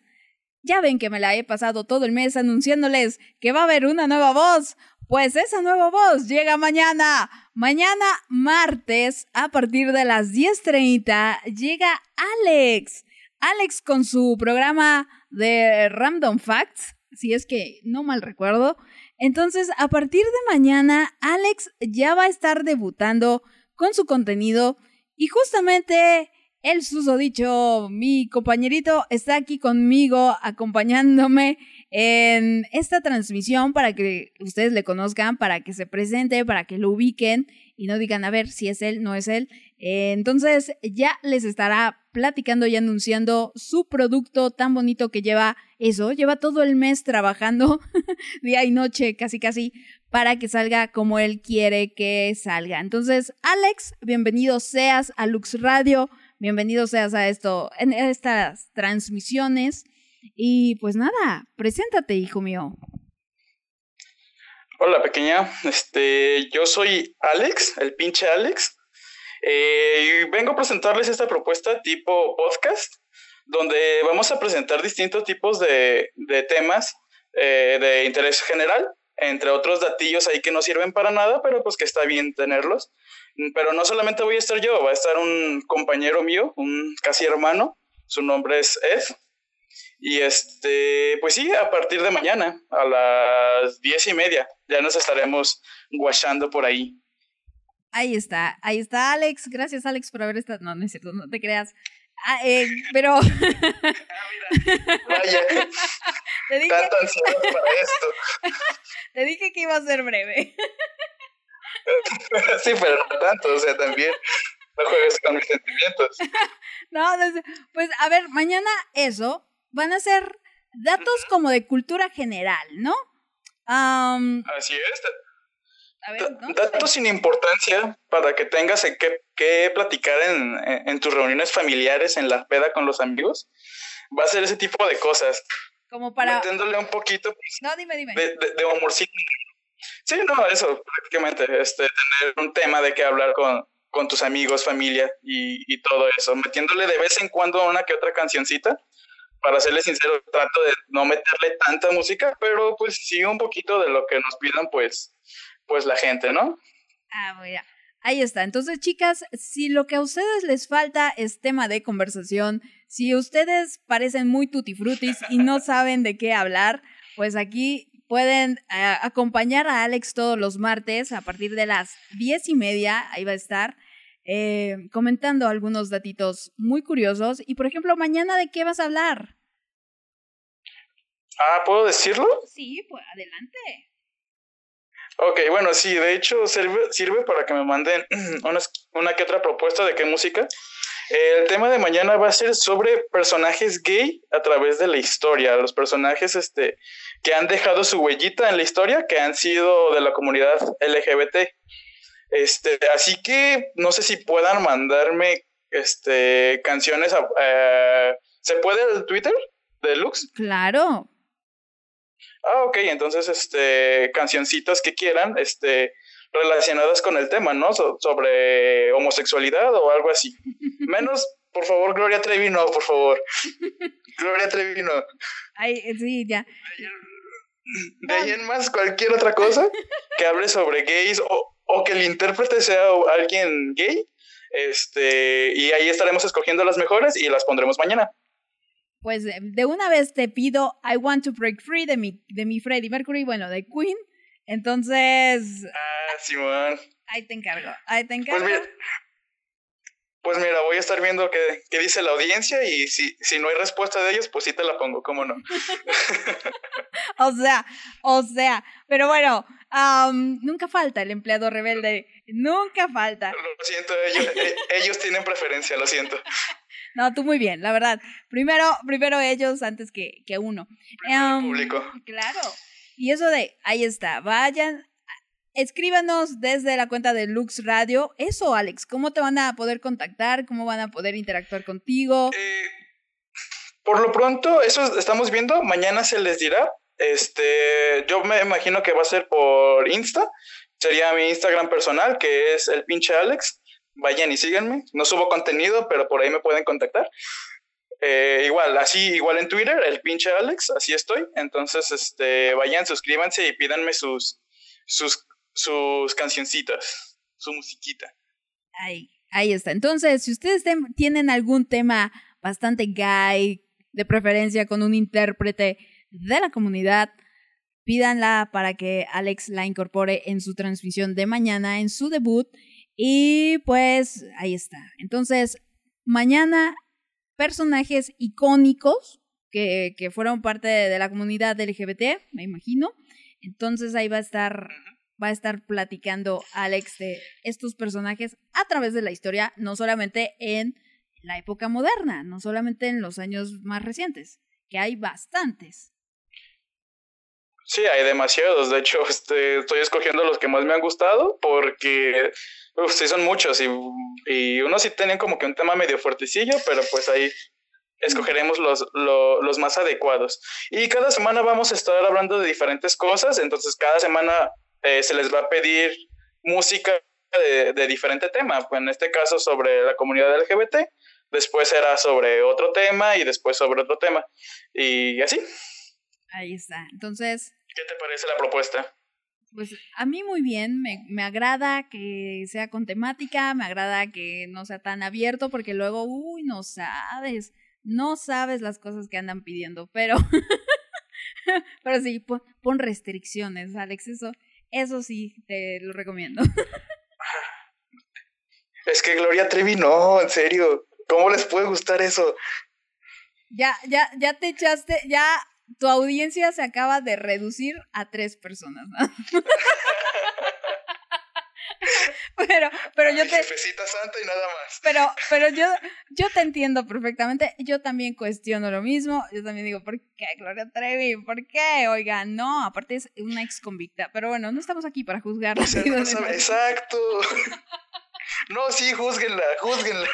ya ven que me la he pasado todo el mes anunciándoles que va a haber una nueva voz. Pues esa nueva voz llega mañana. Mañana martes a partir de las 10.30 llega Alex. Alex con su programa de Random Facts, si es que no mal recuerdo. Entonces, a partir de mañana, Alex ya va a estar debutando con su contenido y justamente el susodicho, mi compañerito, está aquí conmigo acompañándome en esta transmisión para que ustedes le conozcan, para que se presente, para que lo ubiquen y no digan a ver si es él, no es él. Entonces ya les estará platicando y anunciando su producto tan bonito que lleva eso, lleva todo el mes trabajando día y noche, casi casi, para que salga como él quiere que salga. Entonces, Alex, bienvenido seas a Lux Radio. Bienvenido seas a esto, en estas transmisiones. Y pues nada, preséntate, hijo mío. Hola, pequeña. Este, yo soy Alex, el pinche Alex. Eh, y vengo a presentarles esta propuesta tipo podcast, donde vamos a presentar distintos tipos de, de temas eh, de interés general, entre otros datillos ahí que no sirven para nada, pero pues que está bien tenerlos. Pero no solamente voy a estar yo, va a estar un compañero mío, un casi hermano, su nombre es Ed. Y este, pues sí, a partir de mañana, a las diez y media, ya nos estaremos guachando por ahí. Ahí está, ahí está Alex. Gracias Alex por haber estado. No, no es cierto, no te creas. Ah, eh, pero Vaya, te dije, tanto para esto. te dije que iba a ser breve. Sí, pero no tanto, o sea, también no juegues con mis sentimientos. No, pues a ver, mañana eso van a ser datos como de cultura general, ¿no? Am, Así es. A ver, ¿no? Datos sin importancia para que tengas en qué, qué platicar en, en- en tus reuniones familiares, en la peda con los amigos. Va a ser ese tipo de cosas. Como para. Metiéndole un poquito pues, No, dime, dime. de, de, de humorcito. Sí, no, eso, prácticamente. Este, tener un tema de qué hablar con, con tus amigos, familia y, y todo eso. Metiéndole de vez en cuando una que otra cancioncita. Para serle sincero, trato de no meterle tanta música, pero pues sí un poquito de lo que nos pidan, pues, pues la gente, ¿no? Ah, mira. Ahí está. Entonces, chicas, si lo que a ustedes les falta es tema de conversación, si ustedes parecen muy tutti frutis y no saben de qué hablar, pues aquí pueden eh, acompañar a Alex todos los martes a partir de las diez y media. Ahí va a estar eh, comentando algunos datitos muy curiosos. Y, por ejemplo, mañana de qué vas a hablar. Ah, ¿puedo decirlo? Sí, pues adelante. Ok, bueno, sí, de hecho sirve, sirve para que me manden unas- una que otra propuesta de qué música. El tema de mañana va a ser sobre personajes gay a través de la historia, los personajes este, que han dejado su huellita en la historia, que han sido de la comunidad LGBT. Este, así que no sé si puedan mandarme este, canciones. a- eh, ¿Se puede el Twitter de Lux? Claro. Ah, ok, entonces, este, cancioncitas que quieran, este, relacionadas con el tema, ¿no? So- sobre homosexualidad o algo así. Menos, por favor, Gloria Trevi, no, por favor. Gloria Trevi, no. Ay, sí, ya. De ahí en más, cualquier otra cosa que hable sobre gays o, o que el intérprete sea alguien gay, este, y ahí estaremos escogiendo las mejores y las pondremos mañana. Pues de una vez te pido I Want to Break Free de mi, de mi Freddie Mercury, bueno, de Queen. Entonces, Ah, Simón. ahí te encargo, ahí te Pues encargo. mira, pues mira, voy a estar viendo qué, qué dice la audiencia y si, si no hay respuesta de ellos, pues sí te la pongo, ¿cómo no? O sea, o sea, pero bueno, am, nunca falta el empleado rebelde, nunca falta. Lo siento, ellos, eh, ellos tienen preferencia, lo siento. No, tú muy bien, la verdad. Primero, primero ellos antes que, que uno. Primero el Em, público. Claro. Y eso de, ahí está, vayan, escríbanos desde la cuenta de Lux Radio. Eso, Alex, ¿cómo te van a poder contactar? ¿Cómo van a poder interactuar contigo? Eh, por lo pronto, eso estamos viendo. Mañana se les dirá. Este, yo me imagino que va a ser por Insta. Sería mi Instagram personal, que es el pinche Alex. Vayan y síganme. No subo contenido, pero por ahí me pueden contactar. Eh, igual, así, igual en Twitter, el pinche Alex, así estoy. Entonces, este, vayan, suscríbanse y pídanme sus, sus, sus cancioncitas, su musiquita. Ahí, ahí está. Entonces, si ustedes tem- tienen algún tema bastante gay, de preferencia con un intérprete de la comunidad, pídanla para que Alex la incorpore en su transmisión de mañana, en su debut. Y pues ahí está. Entonces, mañana, personajes icónicos que, que fueron parte de, de la comunidad LGBT, me imagino. Entonces ahí va a estar va a estar platicando Alex de estos personajes a través de la historia, no solamente en la época moderna, no solamente en los años más recientes, que hay bastantes. Sí, hay demasiados. De hecho, este, estoy escogiendo los que más me han gustado porque uf, sí son muchos y, y unos sí tenían como que un tema medio fuertecillo, pero pues ahí escogeremos los, lo- los más adecuados. Y cada semana vamos a estar hablando de diferentes cosas, entonces cada semana eh, se les va a pedir música de, de diferente tema. En este caso sobre la comunidad LGBT, después será sobre otro tema y después sobre otro tema. Y así, Ahí está. Entonces, ¿qué te parece la propuesta? pues a mí muy bien, me, me agrada que sea con temática, me agrada que no sea tan abierto, porque luego, uy, no sabes, no sabes las cosas que andan pidiendo, pero, pero sí, pon, pon restricciones, Alex, eso, eso sí, te lo recomiendo. Es que Gloria Trevi no, en serio. ¿Cómo les puede gustar eso? Ya, ya, ya te echaste, ya tu audiencia se acaba de reducir a tres personas, ¿no? pero, pero yo te, Jefecita santa y nada más. pero, pero yo, yo te entiendo perfectamente. Yo también cuestiono lo mismo. Yo también digo, ¿por qué Gloria Trevi? ¿Por qué? Oiga, no, aparte es una ex convicta. Pero bueno, no estamos aquí para juzgar O sea, no sabe- exacto. No, sí, júzguenla, júzguenla.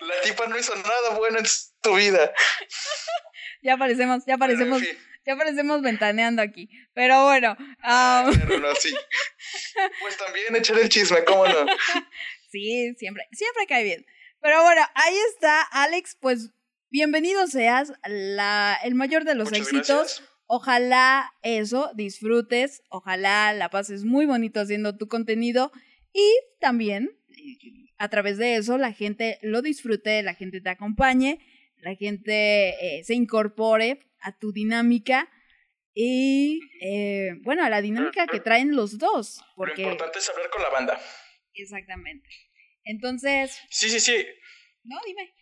La tipa no hizo nada bueno en su vida. Ya parecemos, ya parecemos, Pero, en fin, ya parecemos ventaneando aquí. Pero bueno, ah, pero no, sí. Pues también echar el chisme, ¿cómo no? Sí, siempre, siempre cae bien. Pero bueno, ahí está, Alex, pues bienvenido seas, la, el mayor de los Muchas éxitos. gracias. Ojalá eso, disfrutes, ojalá la pases muy bonito haciendo tu contenido y también a través de eso la gente lo disfrute, la gente te acompañe, la gente eh, se incorpore a tu dinámica y eh, bueno, a la dinámica que traen los dos, Lo porque importante es hablar con la banda. exactamente. Entonces, Sí, sí, sí. no, dime.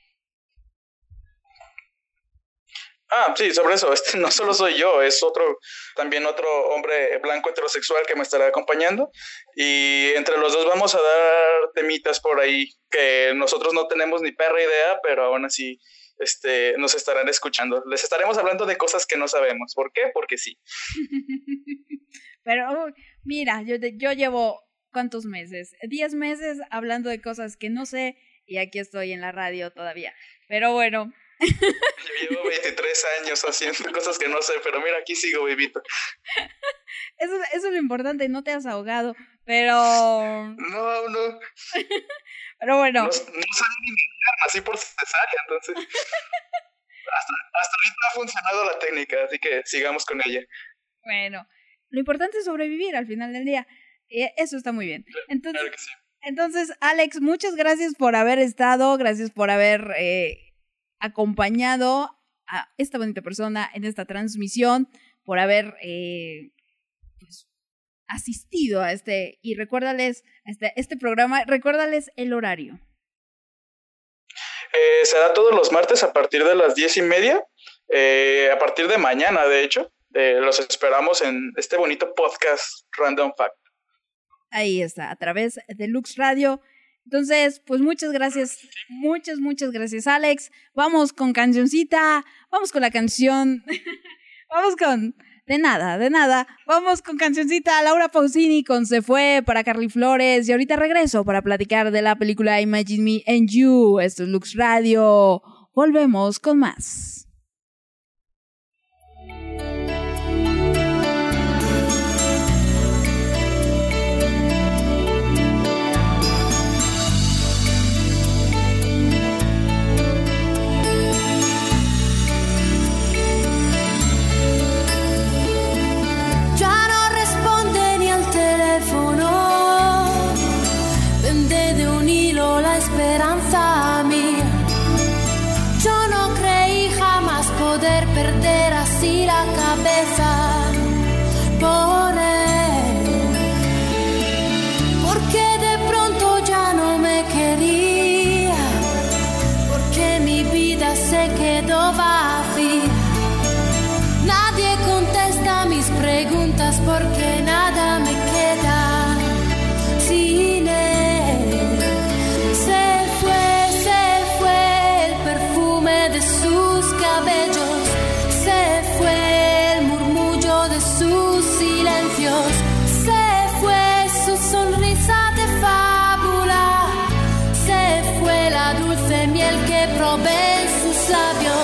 Ah, sí, sobre eso. Este, no solo soy yo, es otro, también otro hombre blanco heterosexual que me estará acompañando. Y entre los dos vamos a dar temitas por ahí que nosotros no tenemos ni perra idea, pero aún así este, nos estarán escuchando. Les estaremos hablando de cosas que no sabemos. ¿Por qué? Porque sí. Pero mira, yo, yo llevo cuántos meses, 10 meses hablando de cosas que no sé y aquí estoy en la radio todavía. Pero bueno, llevo 23 años haciendo cosas que no sé, pero mira, aquí sigo vivito. eso, eso es lo importante, no te has ahogado. Pero, No, no. pero bueno, No, no sabía ni nací por cesárea, entonces. Hasta, hasta ahorita ha funcionado la técnica, así que sigamos con ella. bueno, lo importante es sobrevivir al final del día. Y eso está muy bien. Entonces, Claro que sí. Entonces, Alex, muchas gracias por haber estado, gracias por haber eh, acompañado a esta bonita persona en esta transmisión, por haber eh, pues, asistido a este, y recuérdales, a este, este programa, recuérdales el horario. Eh, será todos los martes a partir de las diez y media, eh, a partir de mañana, de hecho. Eh, los esperamos en este bonito podcast Random Fact. Ahí está, a través de Lux Radio. Entonces, pues muchas gracias, muchas, muchas gracias, Alex. Vamos con cancioncita, vamos con la canción, vamos con... De nada, de nada. Vamos con cancioncita Laura Pausini con Se fue para Carly Flores y ahorita regreso para platicar de la película Imagine Me and You. Esto es Lux Radio. Volvemos con más. besos labios.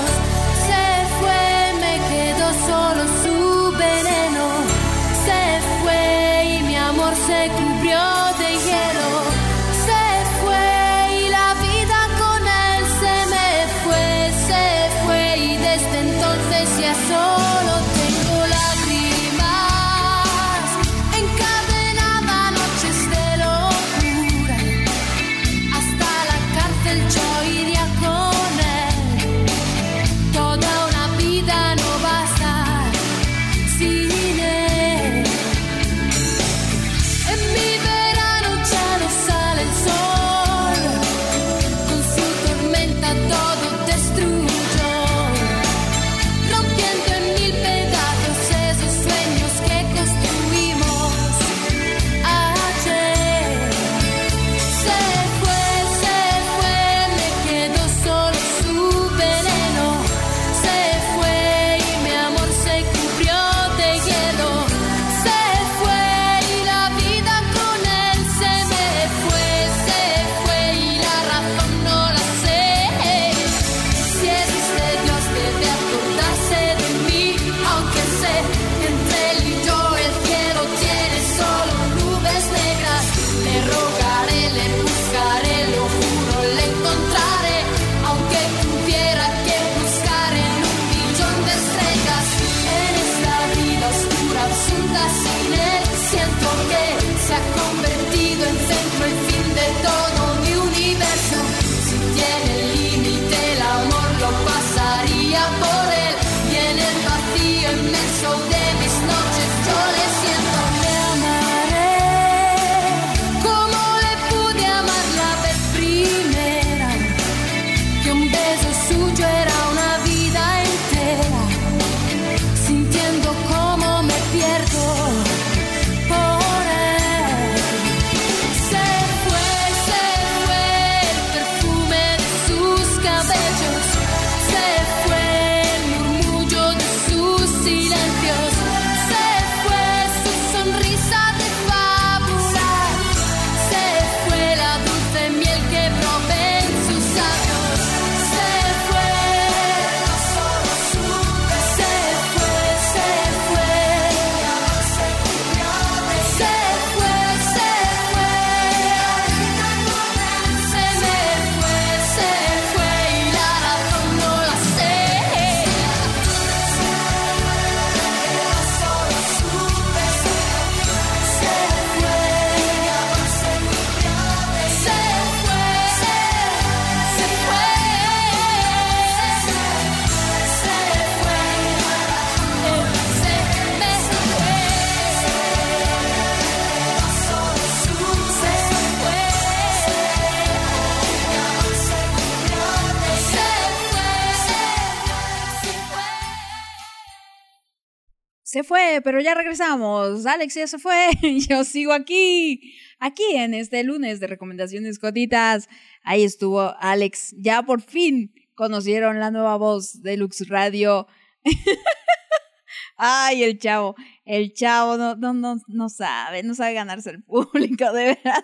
se fue, pero ya regresamos. Alex ya se fue, yo sigo aquí. Aquí en este lunes de recomendaciones cotitas. Ahí estuvo Alex. Ya por fin conocieron la nueva voz de Lux Radio. Ay, el chavo, el chavo no, no, no, no sabe, no sabe ganarse el público, de veras.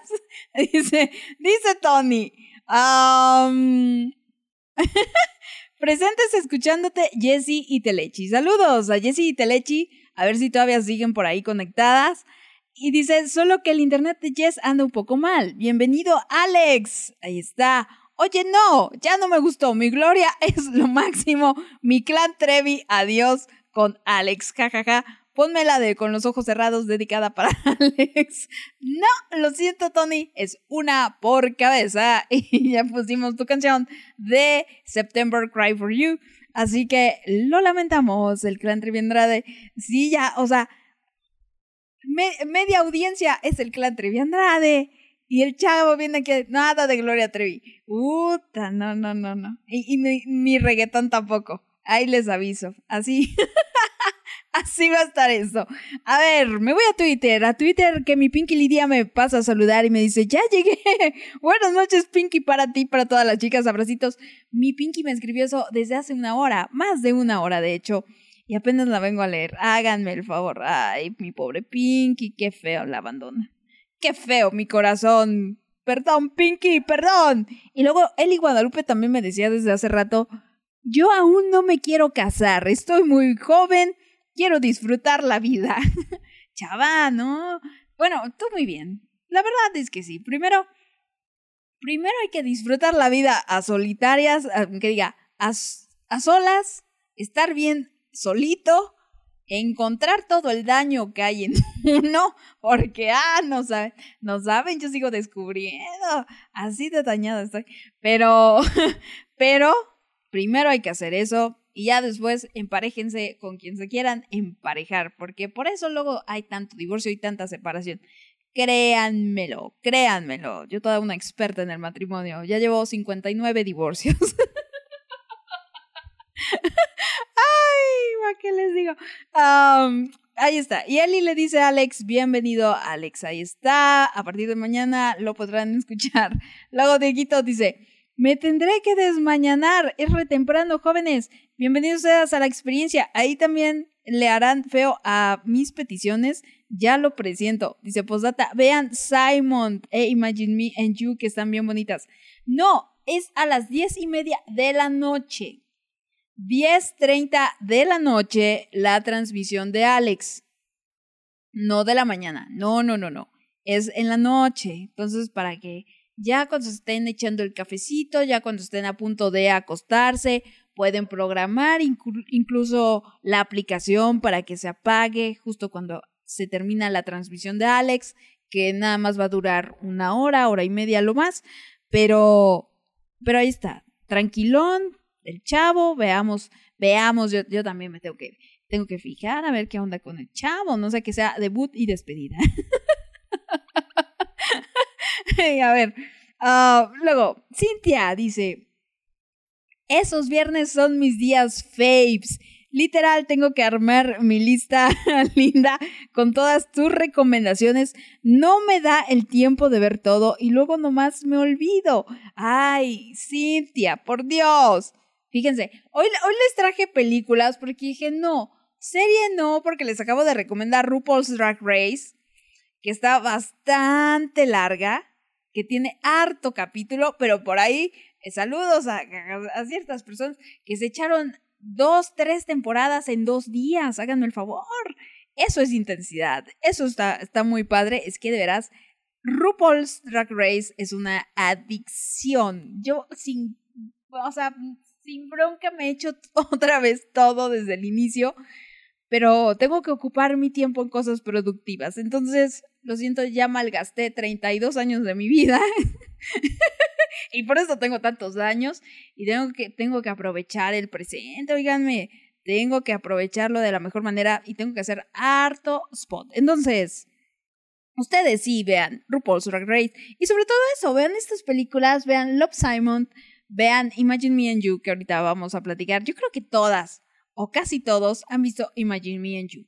Dice, dice Tony. Presentes escuchándote, Jessy y Telechi. Saludos a Jessy y Telechi a ver si todavía siguen por ahí conectadas. Y dice, solo que el internet de Jess anda un poco mal. Bienvenido, Alex. Ahí está. Oye, no, ya no me gustó. Mi gloria es lo máximo. Mi clan Trevi, adiós con Alex. Jajaja. Ponme la de con los ojos cerrados dedicada para Alex. No, lo siento, Tony. Es una por cabeza. Y ya pusimos tu canción de September Cry for You. Así que lo lamentamos, el clan Trevi Andrade. Sí, ya, o sea, me- media audiencia es el clan Trevi Andrade. Y el chavo viene aquí, nada de Gloria Trevi. Puta, no, no, no, no. Y, y ni, ni reggaetón tampoco. Ahí les aviso. Así. Así va a estar eso. A ver, me voy a Twitter. A Twitter que mi Pinky Lidia me pasa a saludar y me dice, ya llegué. Buenas noches, Pinky, para ti, para todas las chicas. Abracitos. Mi Pinky me escribió eso desde hace una hora. Más de una hora, de hecho. Y apenas la vengo a leer. Háganme el favor. Ay, mi pobre Pinky, qué feo la abandona. Qué feo, mi corazón. Perdón, Pinky, perdón. Y luego Eli Guadalupe también me decía desde hace rato, yo aún no me quiero casar, estoy muy joven, quiero disfrutar la vida. Chava, ¿no? Bueno, tú muy bien. La verdad es que sí. Primero, primero hay que disfrutar la vida a solitarias, que diga, a, a solas, estar bien solito, encontrar todo el daño que hay en uno, porque, ah, no saben, no saben, yo sigo descubriendo, así de dañada estoy. Pero, pero, primero hay que hacer eso y ya después emparejense con quien se quieran emparejar, porque por eso luego hay tanto divorcio y tanta separación. Créanmelo, créanmelo. Yo toda una experta en el matrimonio. Ya llevo 59 divorcios. Ay, ¿a qué les digo? Am, ahí está. Y Eli le dice a Alex, bienvenido Alex, ahí está. A partir de mañana lo podrán escuchar. Luego Dieguito dice, me tendré que desmañanar. Es re temprano, jóvenes. Bienvenidos a la experiencia. Ahí también le harán feo a mis peticiones. Ya lo presiento. Dice postdata, vean Simon e Imagine Me and You que están bien bonitas. No, es a las diez y media de la noche. 10.30 de la noche la transmisión de Alex. No de la mañana. No, no, no, no. Es en la noche. Entonces, para que ya cuando estén echando el cafecito, ya cuando estén a punto de acostarse, pueden programar inclu- incluso la aplicación para que se apague justo cuando se termina la transmisión de Alex, que nada más va a durar una hora, hora y media lo más. Pero, pero ahí está. Tranquilón, el chavo, veamos, veamos, yo, yo también me tengo que, tengo que fijar a ver qué onda con el chavo, no sé que sea debut y despedida. A ver, ah, luego, Cintia dice, esos viernes son mis días faves. Literal, tengo que armar mi lista linda con todas tus recomendaciones. No me da el tiempo de ver todo y luego nomás me olvido. Ay, Cintia, por Dios. Fíjense, hoy, hoy les traje películas porque dije, no, serie no, porque les acabo de recomendar RuPaul's Drag Race, que está bastante larga, que tiene harto capítulo, pero por ahí saludos a, a- a ciertas personas que se echaron dos, tres temporadas en dos días, háganme el favor. Eso es intensidad, eso está, está muy padre, es que de veras, RuPaul's Drag Race es una adicción. Yo sin, o sea, sin bronca me he hecho otra vez todo desde el inicio, pero tengo que ocupar mi tiempo en cosas productivas. Entonces, lo siento, ya malgasté 32 años de mi vida. y por eso tengo tantos años y tengo que, tengo que aprovechar el presente, oiganme, tengo que aprovecharlo de la mejor manera y tengo que hacer harto spot. Entonces, ustedes sí vean RuPaul's Drag Race y sobre todo eso, vean estas películas, vean Love Simon, vean Imagine Me and You, que ahorita vamos a platicar. Yo creo que todas o casi todos han visto Imagine Me and You.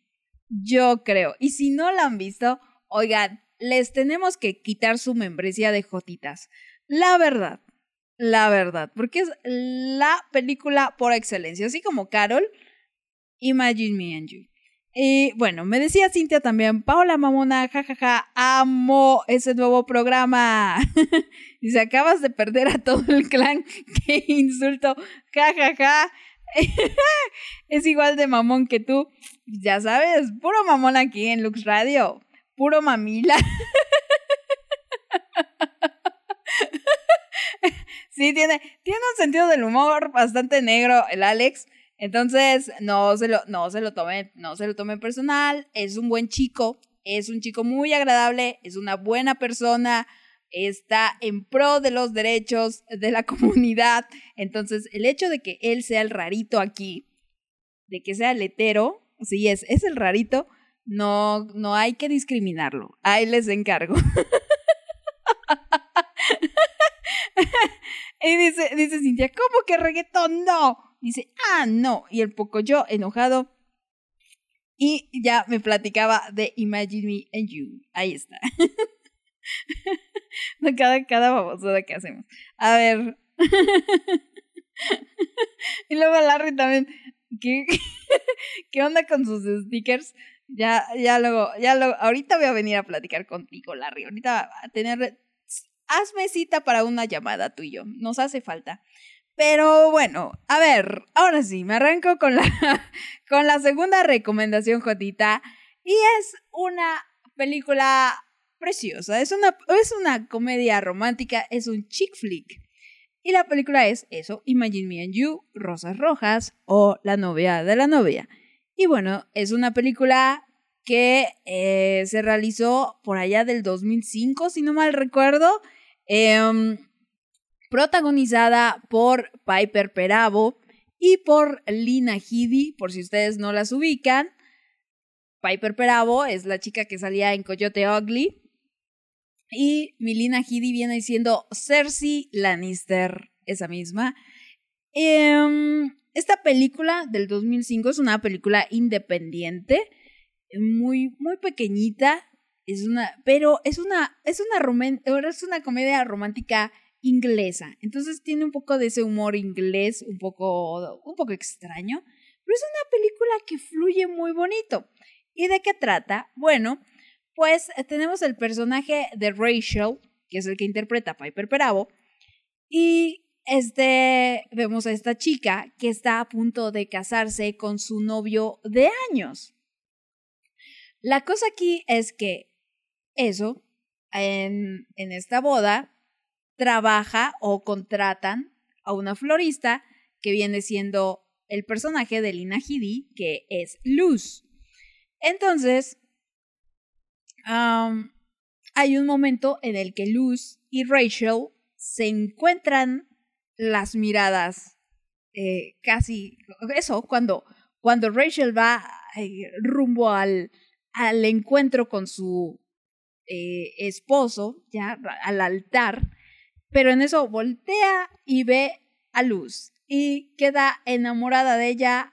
Yo creo. Y si no la han visto, oigan, les tenemos que quitar su membresía de Jotitas. La verdad, la verdad, porque es la película por excelencia, así como Carol, Imagine Me and You. Y bueno, me decía Cintia también, Paola Mamona, jajaja, amo ese nuevo programa. Dice, acabas de perder a todo el clan, qué insulto, jajaja. es igual de mamón que tú. Ya sabes, puro mamón aquí en Lux Radio, puro mamila. Sí, tiene, tiene un sentido del humor bastante negro el Alex. Entonces, no se lo, no lo tome, no se lo tome personal. Es un buen chico, es un chico muy agradable, es una buena persona, está en pro de los derechos de la comunidad. Entonces, el hecho de que él sea el rarito aquí, de que sea el sí es, es el rarito, no, no hay que discriminarlo. Ahí les encargo. y dice, dice Cintia, ¿cómo que reggaetón no? Dice, ah, no. Y el poco yo, enojado. Y ya me platicaba de Imagine Me and You. Ahí está. Cada, cada babosada que hacemos. A ver. y luego Larry también. ¿Qué, ¿Qué onda con sus stickers? Ya, ya luego, ya luego, ahorita voy a venir a platicar contigo, Larry. Ahorita a tener, hazme cita para una llamada tú y yo. Nos hace falta. Pero bueno, a ver, ahora sí, me arranco con la, con la segunda recomendación, Jotita. Y es una película preciosa. Es una, es una comedia romántica, es un chick flick. Y la película es eso, Imagine Me and You, Rosas Rojas o La novia de la novia. Y bueno, es una película que eh, se realizó por allá del 2005, si no mal recuerdo. Em, protagonizada por Piper Perabo y por Lina Headey, por si ustedes no las ubican. Piper Perabo es la chica que salía en Coyote Ugly. Y Milina Headey viene siendo Cersei Lannister, esa misma. Em, esta película del 2005 es una película independiente, muy, muy pequeñita. Es una, pero es una, es una, es una comedia romántica inglesa. Entonces tiene un poco de ese humor inglés, un poco, un poco extraño, pero es una película que fluye muy bonito. ¿Y de qué trata? Bueno, pues eh, tenemos el personaje de Rachel, que es el que interpreta a Piper Perabo, y este, vemos a esta chica que está a punto de casarse con su novio de años. La cosa aquí es que eso, en, en esta boda, trabaja o contratan a una florista que viene siendo el personaje de Lina Headey, que es Luz. Entonces, hay un momento en el que Luz y Rachel se encuentran las miradas eh, casi eso cuando cuando Rachel va rumbo al, al encuentro con su eh, esposo ya al altar pero en eso voltea y ve a Luz y queda enamorada de ella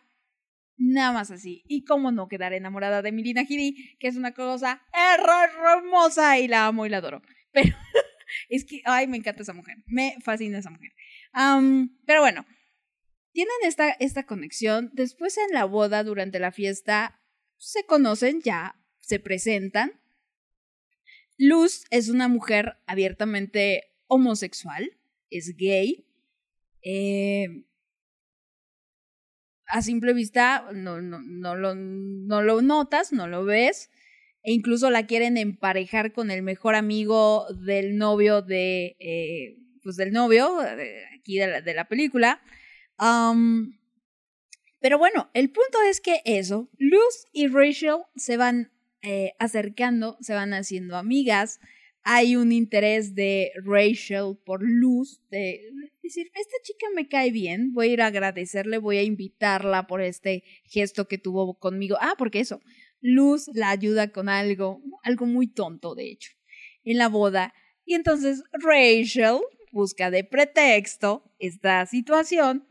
nada más así. Y cómo no quedar enamorada de Milina Headey, que es una cosa her- hermosa y la amo y la adoro. Pero es que, ay, me encanta esa mujer. Me fascina esa mujer. Am, pero bueno, tienen esta, esta conexión. Después en la boda, durante la fiesta, se conocen ya, se presentan. Luz es una mujer abiertamente homosexual, es gay. Eh, a simple vista no, lo, no lo notas, no lo ves. E incluso la quieren emparejar con el mejor amigo del novio de. eh, pues del novio, de, aquí de la, película. Pero bueno, el punto es que eso, Luz y Rachel se van eh, acercando, se van haciendo amigas. Hay un interés de Rachel por Luz, de decir, esta chica me cae bien, voy a ir a agradecerle, voy a invitarla por este gesto que tuvo conmigo. Ah, porque eso, Luz la ayuda con algo, algo muy tonto, de hecho, en la boda. Y entonces Rachel busca de pretexto esta situación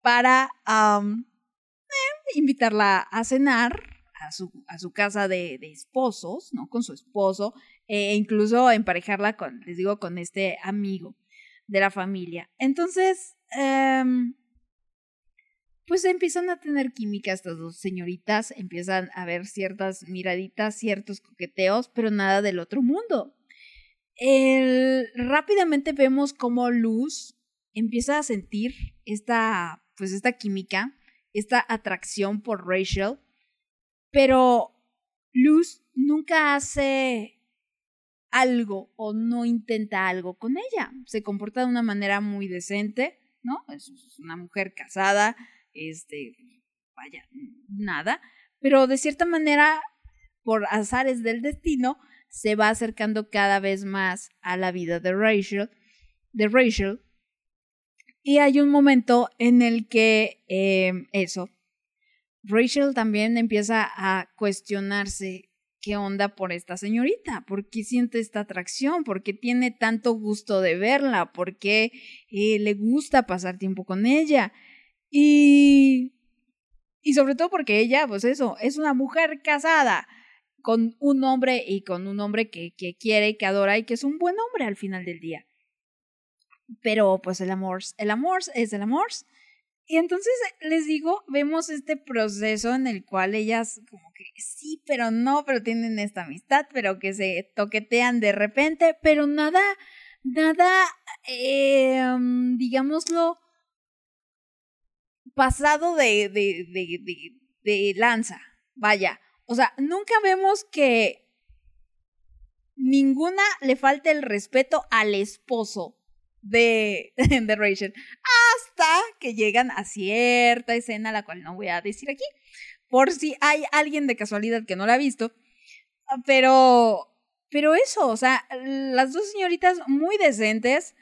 para eh, invitarla a cenar a su, casa de, esposos, ¿no? Con su esposo. e incluso emparejarla con, les digo, con este amigo de la familia. Entonces, em, pues empiezan a tener química estas dos señoritas, empiezan a ver ciertas miraditas, ciertos coqueteos, pero nada del otro mundo. Rápidamente vemos cómo Luz empieza a sentir esta, pues esta química, esta atracción por Rachel, pero Luz nunca hace algo o no intenta algo con ella. Se comporta de una manera muy decente, ¿no? Es una mujer casada, este, vaya, nada, pero de cierta manera, por azares del destino, se va acercando cada vez más a la vida de Rachel, de Rachel, y hay un momento en el que eh, eso, Rachel también empieza a cuestionarse qué onda por esta señorita, por qué siente esta atracción, por qué tiene tanto gusto de verla, por qué eh, le gusta pasar tiempo con ella. Y, y sobre todo porque ella, pues eso, es una mujer casada con un hombre y con un hombre que, que quiere, que adora y que es un buen hombre al final del día. Pero pues el amor, el amor es el amor. Y entonces les digo, vemos este proceso en el cual ellas como que sí, pero no, pero tienen esta amistad, pero que se toquetean de repente, pero nada, nada, eh, mm, digámoslo, pasado de, de, de, de lanza. Vaya, o sea, nunca vemos que ninguna le falte el respeto al esposo de, de Rachel. Hasta que llegan a cierta escena, la cual no voy a decir aquí, por si hay alguien de casualidad que no la ha visto. Ah, Pero, pero eso, o sea, las dos señoritas muy decentes,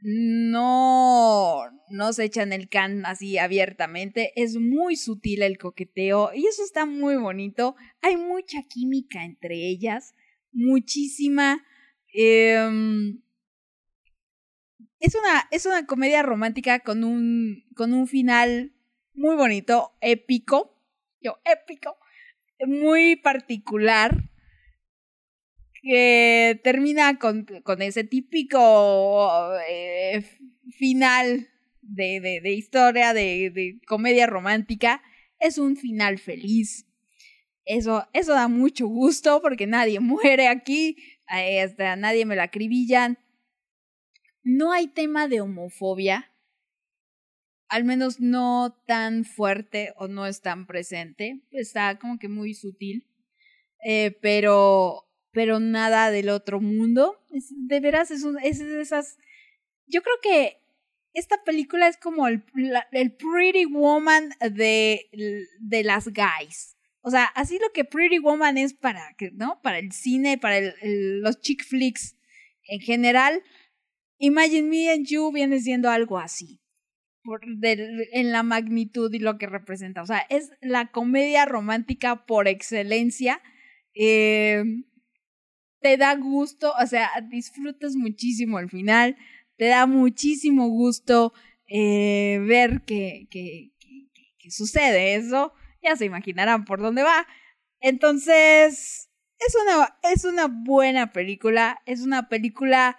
no, no se echan el can así abiertamente, es muy sutil el coqueteo y eso está muy bonito. Hay mucha química entre ellas, muchísima. em, es una, es una comedia romántica con un, con un final muy bonito, épico. Yo, épico. Muy particular. Que termina con, con ese típico eh, final de, de, historia de, de comedia romántica. Es un final feliz. Eso, eso da mucho gusto porque nadie muere aquí. hasta nadie me la acribillan no hay tema de homofobia, al menos no tan fuerte o no es tan presente, está como que muy sutil, eh, pero, pero nada del otro mundo. De veras, es, un- es de esas... Yo creo que esta película es como el, el Pretty Woman de, de las guys. O sea, así lo que Pretty Woman es para, ¿no? para el cine, para el- los chick flicks en general, Imagine Me and You viene siendo algo así. En la magnitud y lo que representa. O sea, es la comedia romántica por excelencia. Eh, te da gusto, o sea, disfrutas muchísimo al final. Te da muchísimo gusto eh, ver que- que- que sucede eso. Ya se imaginarán por dónde va. Entonces, es una, es una buena película. Es una película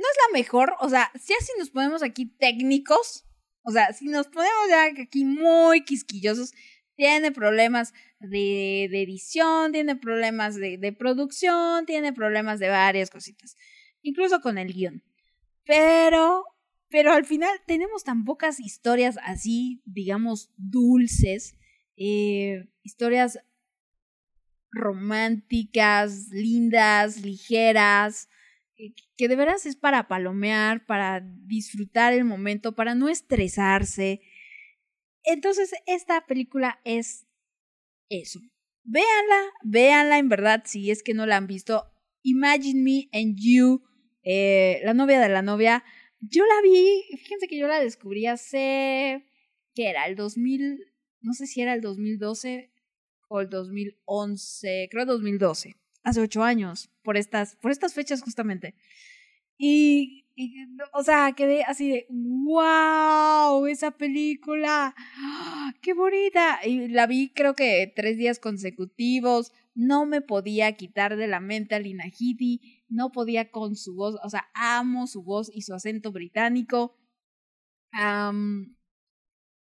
no es la mejor, o sea, si así nos ponemos aquí técnicos, o sea, si nos ponemos ya aquí muy quisquillosos, tiene problemas de, edición, tiene problemas de, producción, tiene problemas de varias cositas, incluso con el guion. Pero, pero al final tenemos tan pocas historias así, digamos, dulces, eh, historias románticas, lindas, ligeras, que de veras es para palomear, para disfrutar el momento, para no estresarse. Entonces, esta película es eso. Véanla, véanla en verdad, si es que no la han visto. Imagine Me and You, eh, la novia de la novia. Yo la vi, fíjense que yo la descubrí hace, ¿qué era? El 2000, no sé si era el 2012 o el 2011, creo 2012 hace ocho años, por estas, por estas fechas justamente. Y, o sea, quedé así de, wow, esa película, ¡ah! qué bonita. Y la vi creo que tres días consecutivos, no me podía quitar de la mente a Lina no podía con su voz, o sea, amo su voz y su acento británico. Am,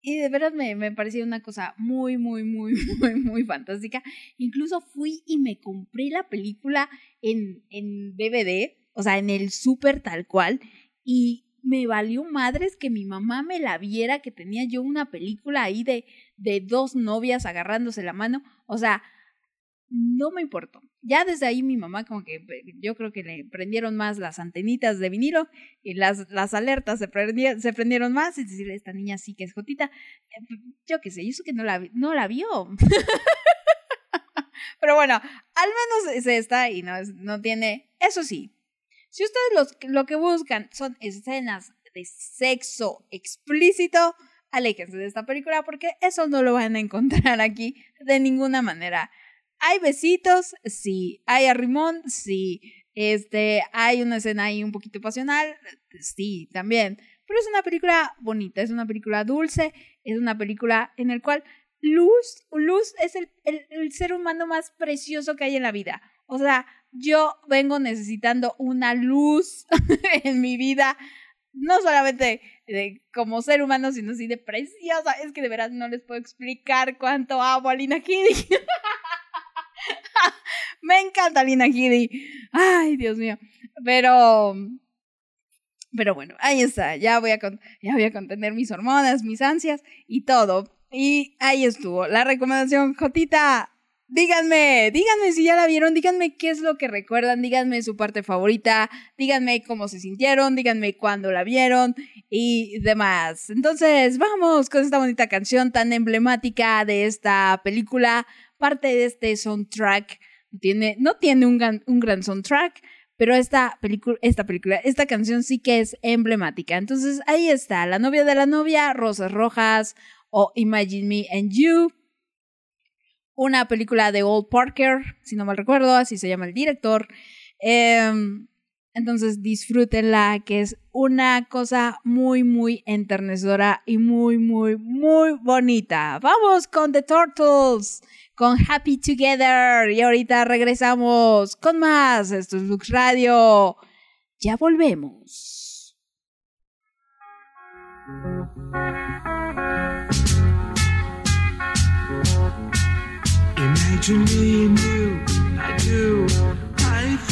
y de verdad me, me parecía una cosa muy, muy, muy, muy, muy fantástica. Incluso fui y me compré la película en, en DVD, o sea, en el súper tal cual, y me valió madres que mi mamá me la viera, que tenía yo una película ahí de, de dos novias agarrándose la mano. O sea, no me importó. Ya desde ahí mi mamá como que yo creo que le prendieron más las antenitas de vinilo y las, las alertas se, prendie- se prendieron más. Es decir, esta niña sí que es jotita. Eh, Yo qué sé, y eso que no la, no la vio. Pero bueno, al menos es esta y no, no tiene... Eso sí, si ustedes los, lo que buscan son escenas de sexo explícito, aléjense de esta película porque eso no lo van a encontrar aquí de ninguna manera. Hay besitos, sí. Hay arrimón, sí. Este, hay una escena ahí un poquito pasional, sí, también. Pero es una película bonita, es una película dulce, es una película en la cual Luz, Luz es el, el, ser humano más precioso que hay en la vida. O sea, yo vengo necesitando una luz en mi vida, no solamente de, como ser humano, sino así de preciosa. Es que de verdad no les puedo explicar cuánto amo a Lina Headey. Me encanta Lina Headey. Ay, Dios mío. Pero, pero bueno, ahí está. Ya voy a, ya voy a contener mis hormonas, mis ansias y todo. Y ahí estuvo. La recomendación, Jotita. Díganme, díganme si ya la vieron, díganme qué es lo que recuerdan, díganme su parte favorita, díganme cómo se sintieron, díganme cuándo la vieron y demás. Entonces, vamos con esta bonita canción tan emblemática de esta película, parte de este soundtrack. Tiene, no tiene un gran, un gran soundtrack, pero esta película, esta película, esta canción sí que es emblemática. Entonces, ahí está, La novia de la novia, Rosas Rojas o Imagine Me and You una película de Old Parker, si no mal recuerdo, así se llama el director. Em, entonces disfrútenla, que es una cosa muy, muy enternecedora y muy, muy, muy bonita. Vamos con The Turtles, con Happy Together. Y ahorita regresamos con más. Esto es Lux Radio. Ya volvemos. Imagine me.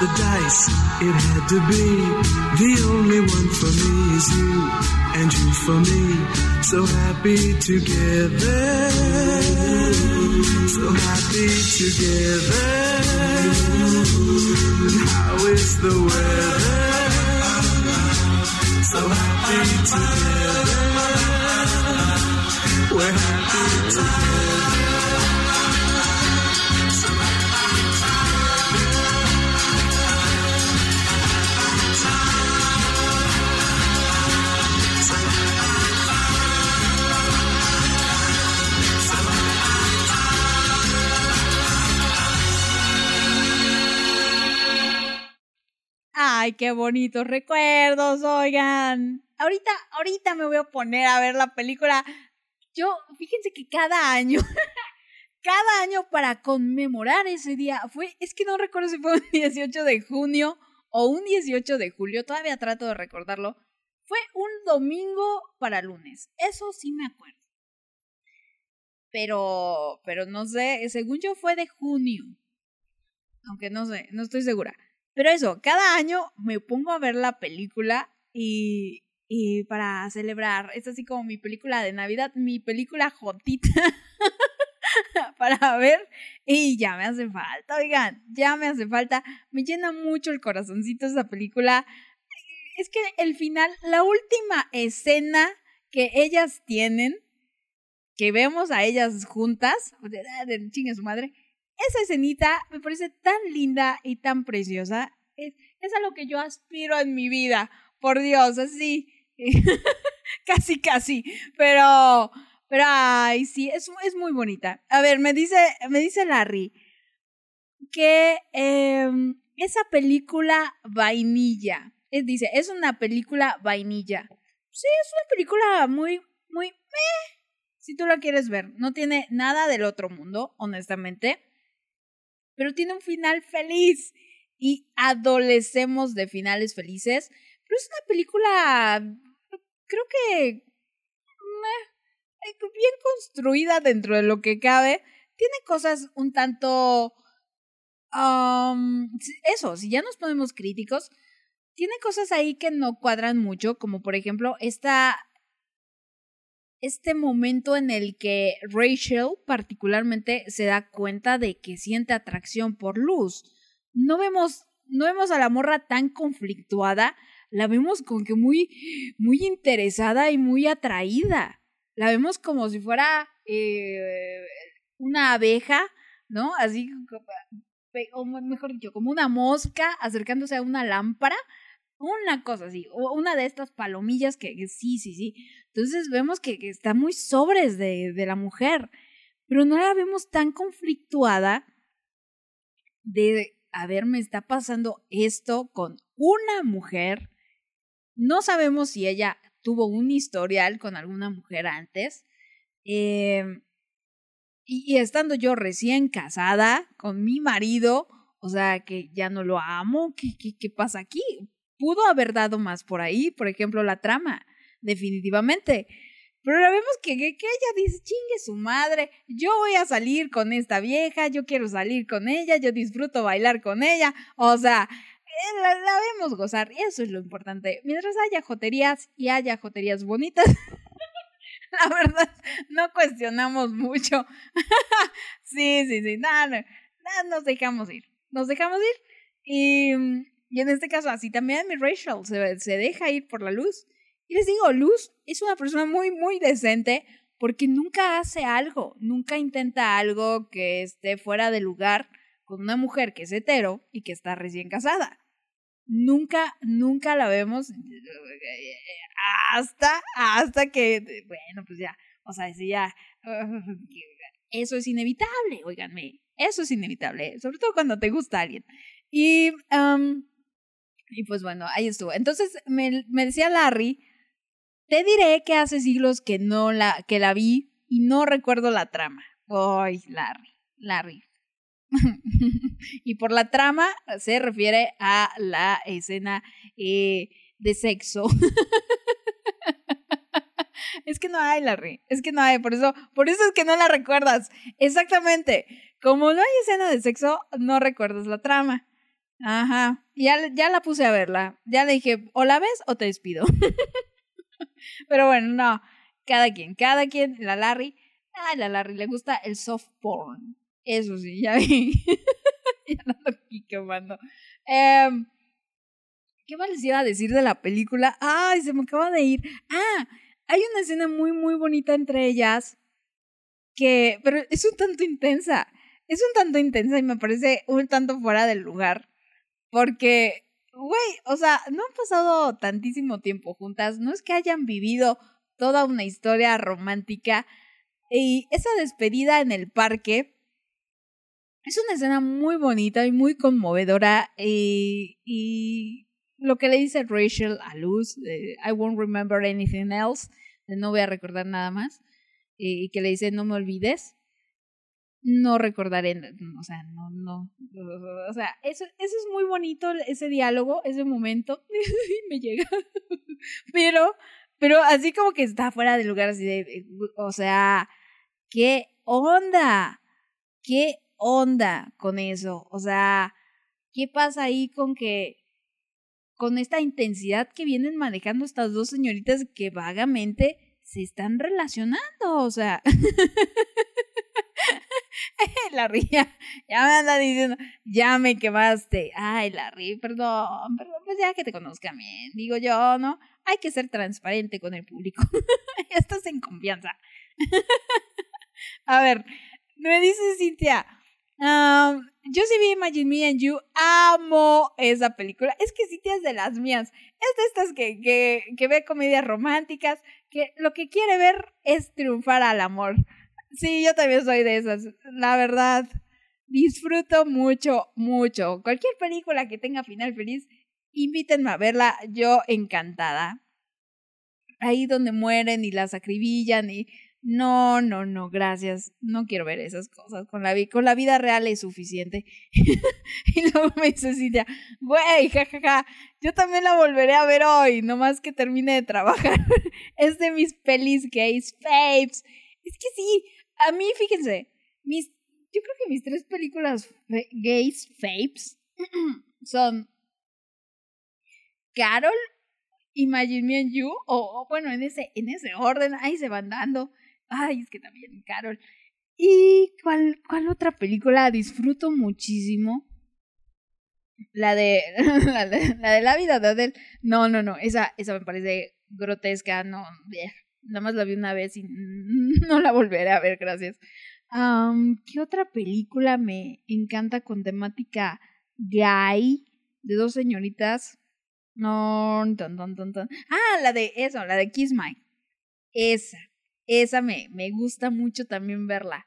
The dice, it had to be. The only one for me is you, and you for me, so happy together, so happy together. How is the weather? So happy together, we're happy together. Ay, qué bonitos recuerdos, oigan. Ahorita, ahorita me voy a poner a ver la película. Yo, fíjense que cada año, cada año para conmemorar ese día, fue, es que no recuerdo si fue un 18 de junio o un 18 de julio, todavía trato de recordarlo. Fue un domingo para lunes, eso sí me acuerdo. Pero, pero no sé, según yo fue de junio. Aunque no sé, no estoy segura. Pero eso, cada año me pongo a ver la película y, y para celebrar, es así como mi película de Navidad, mi película jotita para ver y ya me hace falta, oigan, ya me hace falta, me llena mucho el corazoncito esa película. Es que el final, la última escena que ellas tienen, que vemos a ellas juntas, de, de chingue su madre, esa escenita me parece tan linda y tan preciosa. Es, es a lo que yo aspiro en mi vida. Por Dios, así. casi, casi. Pero, pero, ay, sí, es, es muy bonita. A ver, me dice, me dice Larry que em, esa película vainilla, es, dice, es una película vainilla. Sí, es una película muy, muy, si tú la quieres ver. No tiene nada del otro mundo, honestamente pero tiene un final feliz y adolecemos de finales felices. Pero es una película, creo que meh, bien construida dentro de lo que cabe. Tiene cosas un tanto... um, eso, si ya nos ponemos críticos, tiene cosas ahí que no cuadran mucho, como por ejemplo esta este momento en el que Rachel particularmente se da cuenta de que siente atracción por Luz. No vemos, no vemos a la morra tan conflictuada, la vemos como que muy, muy interesada y muy atraída. La vemos como si fuera eh, una abeja, ¿no? Así, o mejor dicho, como una mosca acercándose a una lámpara. Una cosa así, o una de estas palomillas que, sí, sí, sí. Entonces vemos que, está muy sobres de, de, la mujer, pero no la vemos tan conflictuada de, a ver, me está pasando esto con una mujer. No sabemos si ella tuvo un historial con alguna mujer antes. Eh, y, y estando yo recién casada con mi marido, o sea, que ya no lo amo, ¿qué, qué, qué pasa aquí? Pudo haber dado más por ahí, por ejemplo, la trama, definitivamente. Pero la vemos que, ella dice, chingue su madre, yo voy a salir con esta vieja, yo quiero salir con ella, yo disfruto bailar con ella, o sea, la, la vemos gozar, y eso es lo importante. Mientras haya joterías y haya joterías bonitas, la verdad, no cuestionamos mucho. sí, sí, sí, nada, no, no, nos dejamos ir, nos dejamos ir y y en este caso, así también mi Rachel se, se deja ir por la luz. Y les digo, Luz es una persona muy, muy decente porque nunca hace algo, nunca intenta algo que esté fuera de lugar con una mujer que es hetero y que está recién casada. Nunca, nunca la vemos hasta, hasta que, bueno, pues ya, o sea, si ya, eso es inevitable, oiganme, eso es inevitable, sobre todo cuando te gusta alguien. Y, um, y pues bueno, ahí estuvo. Entonces me, decía Larry, te diré que hace siglos que no la, que la vi y no recuerdo la trama. Ay, Larry, Larry. y por la trama se refiere a la escena eh, de sexo. es que no hay, Larry. Es que no hay. Por eso, por eso es que no la recuerdas. Exactamente. Como no hay escena de sexo, no recuerdas la trama. Ajá. Ya, ya la puse a verla. Ya le dije, o la ves o te despido. Pero bueno, no. Cada quien, cada quien. La Larry. Ah, la Larry le gusta el soft porn. Eso sí, ya vi. ya no aquí quemando. Em, ¿Qué más les iba a decir de la película? Ay, se me acaba de ir. Ah, hay una escena muy, muy bonita entre ellas. Que, pero es un tanto intensa. Es un tanto intensa y me parece un tanto fuera del lugar. Porque, güey, o sea, no han pasado tantísimo tiempo juntas. No es que hayan vivido toda una historia romántica. Y esa despedida en el parque es una escena muy bonita y muy conmovedora. Y, y lo que le dice Rachel a Luz, I won't remember anything else, no voy a recordar nada más, y que le dice no me olvides, no recordaré, o sea, no, no, o sea, eso, eso es muy bonito, ese diálogo, ese momento, me llega, pero, pero así como que está fuera de lugar, así de, o sea, ¿qué onda? ¿Qué onda con eso? O sea, ¿qué pasa ahí con que con esta intensidad que vienen manejando estas dos señoritas que vagamente se están relacionando, o sea. la ría, ya me anda diciendo, ya me quemaste. Ay, la ría, perdón, perdón, pues ya que te conozcan bien, digo yo, ¿no? Hay que ser transparente con el público. estás en confianza. A ver, me dice Cintia, Um, yo sí vi Imagine Me and You, amo esa película. Es que Cintia es de las mías. Es de estas que, que, que ve comedias románticas, que lo que quiere ver es triunfar al amor. Sí, yo también soy de esas. La verdad, disfruto mucho, mucho. Cualquier película que tenga final feliz, invítenme a verla, yo encantada. Ahí donde mueren y las acribillan y no, no, no, gracias. No quiero ver esas cosas. Con la, con la vida real es suficiente. y luego me dice Cintia, güey, jajaja, yo también la volveré a ver hoy, nomás que termine de trabajar. es de mis pelis gays faves. Es que sí, a mí, fíjense, mis, yo creo que mis tres películas gays faves son Carol, Imagine Me and You, o, bueno, en ese, en ese orden, ahí se van dando. Ay, es que también Carol. ¿Y cuál, cuál otra película disfruto muchísimo? La de, la de la de la vida de Adele. No, no, no, esa, esa me parece grotesca, no. Nada más la vi una vez y no la volveré a ver, gracias. ¿Qué otra película me encanta con temática gay? De dos señoritas. No. Ah, la de eso, la de Kiss My. Esa, esa me, me gusta mucho también verla.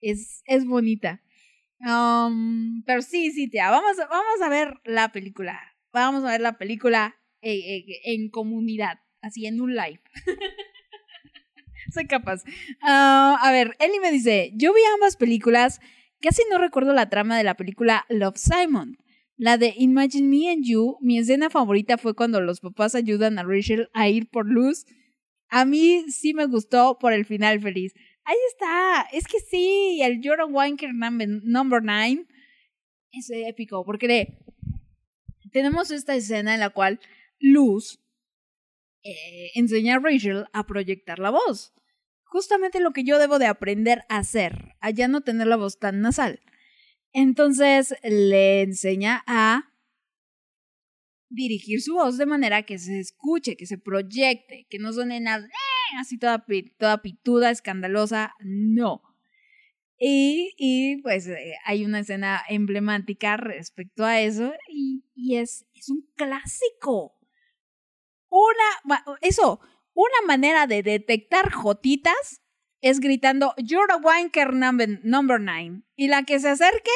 Es, es bonita. Pero sí, sí, tía, vamos, vamos a ver la película. Vamos a ver la película eh, eh, en comunidad, así en un live. Soy capaz. Ah, a ver, Eli me dice, yo vi ambas películas, casi no recuerdo la trama de la película Love Simon. La de Imagine Me and You, mi escena favorita fue cuando los papás ayudan a Rachel a ir por luz. A mí sí me gustó por el final feliz. Ahí está, es que sí, el Jordan Wanker number, number 9 es épico, porque tenemos esta escena en la cual Luz eh, enseña a Rachel a proyectar la voz. Justamente lo que yo debo de aprender a hacer, a ya no tener la voz tan nasal. Entonces le enseña a dirigir su voz de manera que se escuche, que se proyecte, que no suene nada "Eh", así toda, toda pituda, escandalosa, no. Y, y pues eh, hay una escena emblemática respecto a eso y, y es, es un clásico. Una, eso, una manera de detectar jotitas es gritando You're a wanker number, number nine. Y la que se acerque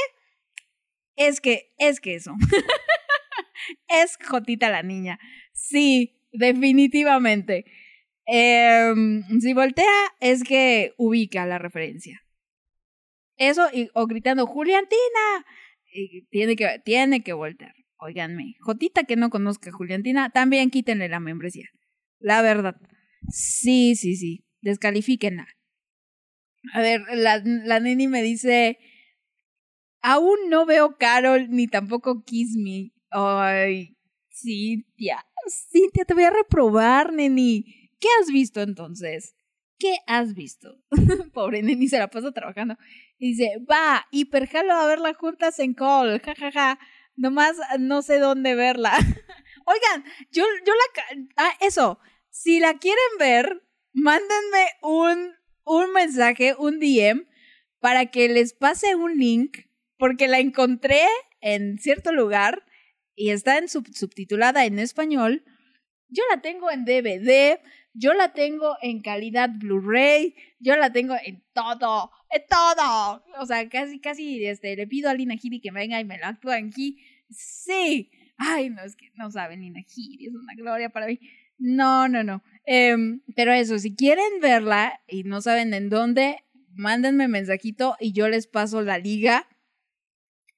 es que, es que eso. es Jotita la niña. Sí, definitivamente. Em, si voltea, es que ubica la referencia. Eso, o gritando, Juliantina. Tiene que, tiene que voltear. Óiganme, Jotita que no conozca a Juliantina, también quítenle la membresía. La verdad. Sí, sí, sí. Descalifíquenla. A ver, la, la neni me dice, aún no veo Carol ni tampoco Kiss Me. Ay, Cintia, Cintia, te voy a reprobar, neni. ¿Qué has visto entonces? ¿Qué has visto? Pobre Neni se la pasa trabajando. Y dice, va, hiperjalo a verla juntas en call, jajaja. Ja, ja. Nomás no sé dónde verla. Oigan, yo, yo la... Ah, eso. Si la quieren ver, mándenme un, un mensaje, un DM, para que les pase un link, porque la encontré en cierto lugar y está en sub- subtitulada en español. Yo la tengo en DVD, yo la tengo en calidad Blu-ray, yo la tengo en todo, en todo. O sea, casi, casi este, le pido a Lina Giri que venga y me la actúa aquí. Sí. Ay, no, es que no saben, Lina Giri, es una gloria para mí. No, no, no. Em, pero eso, si quieren verla y no saben en dónde, mándenme mensajito y yo les paso la liga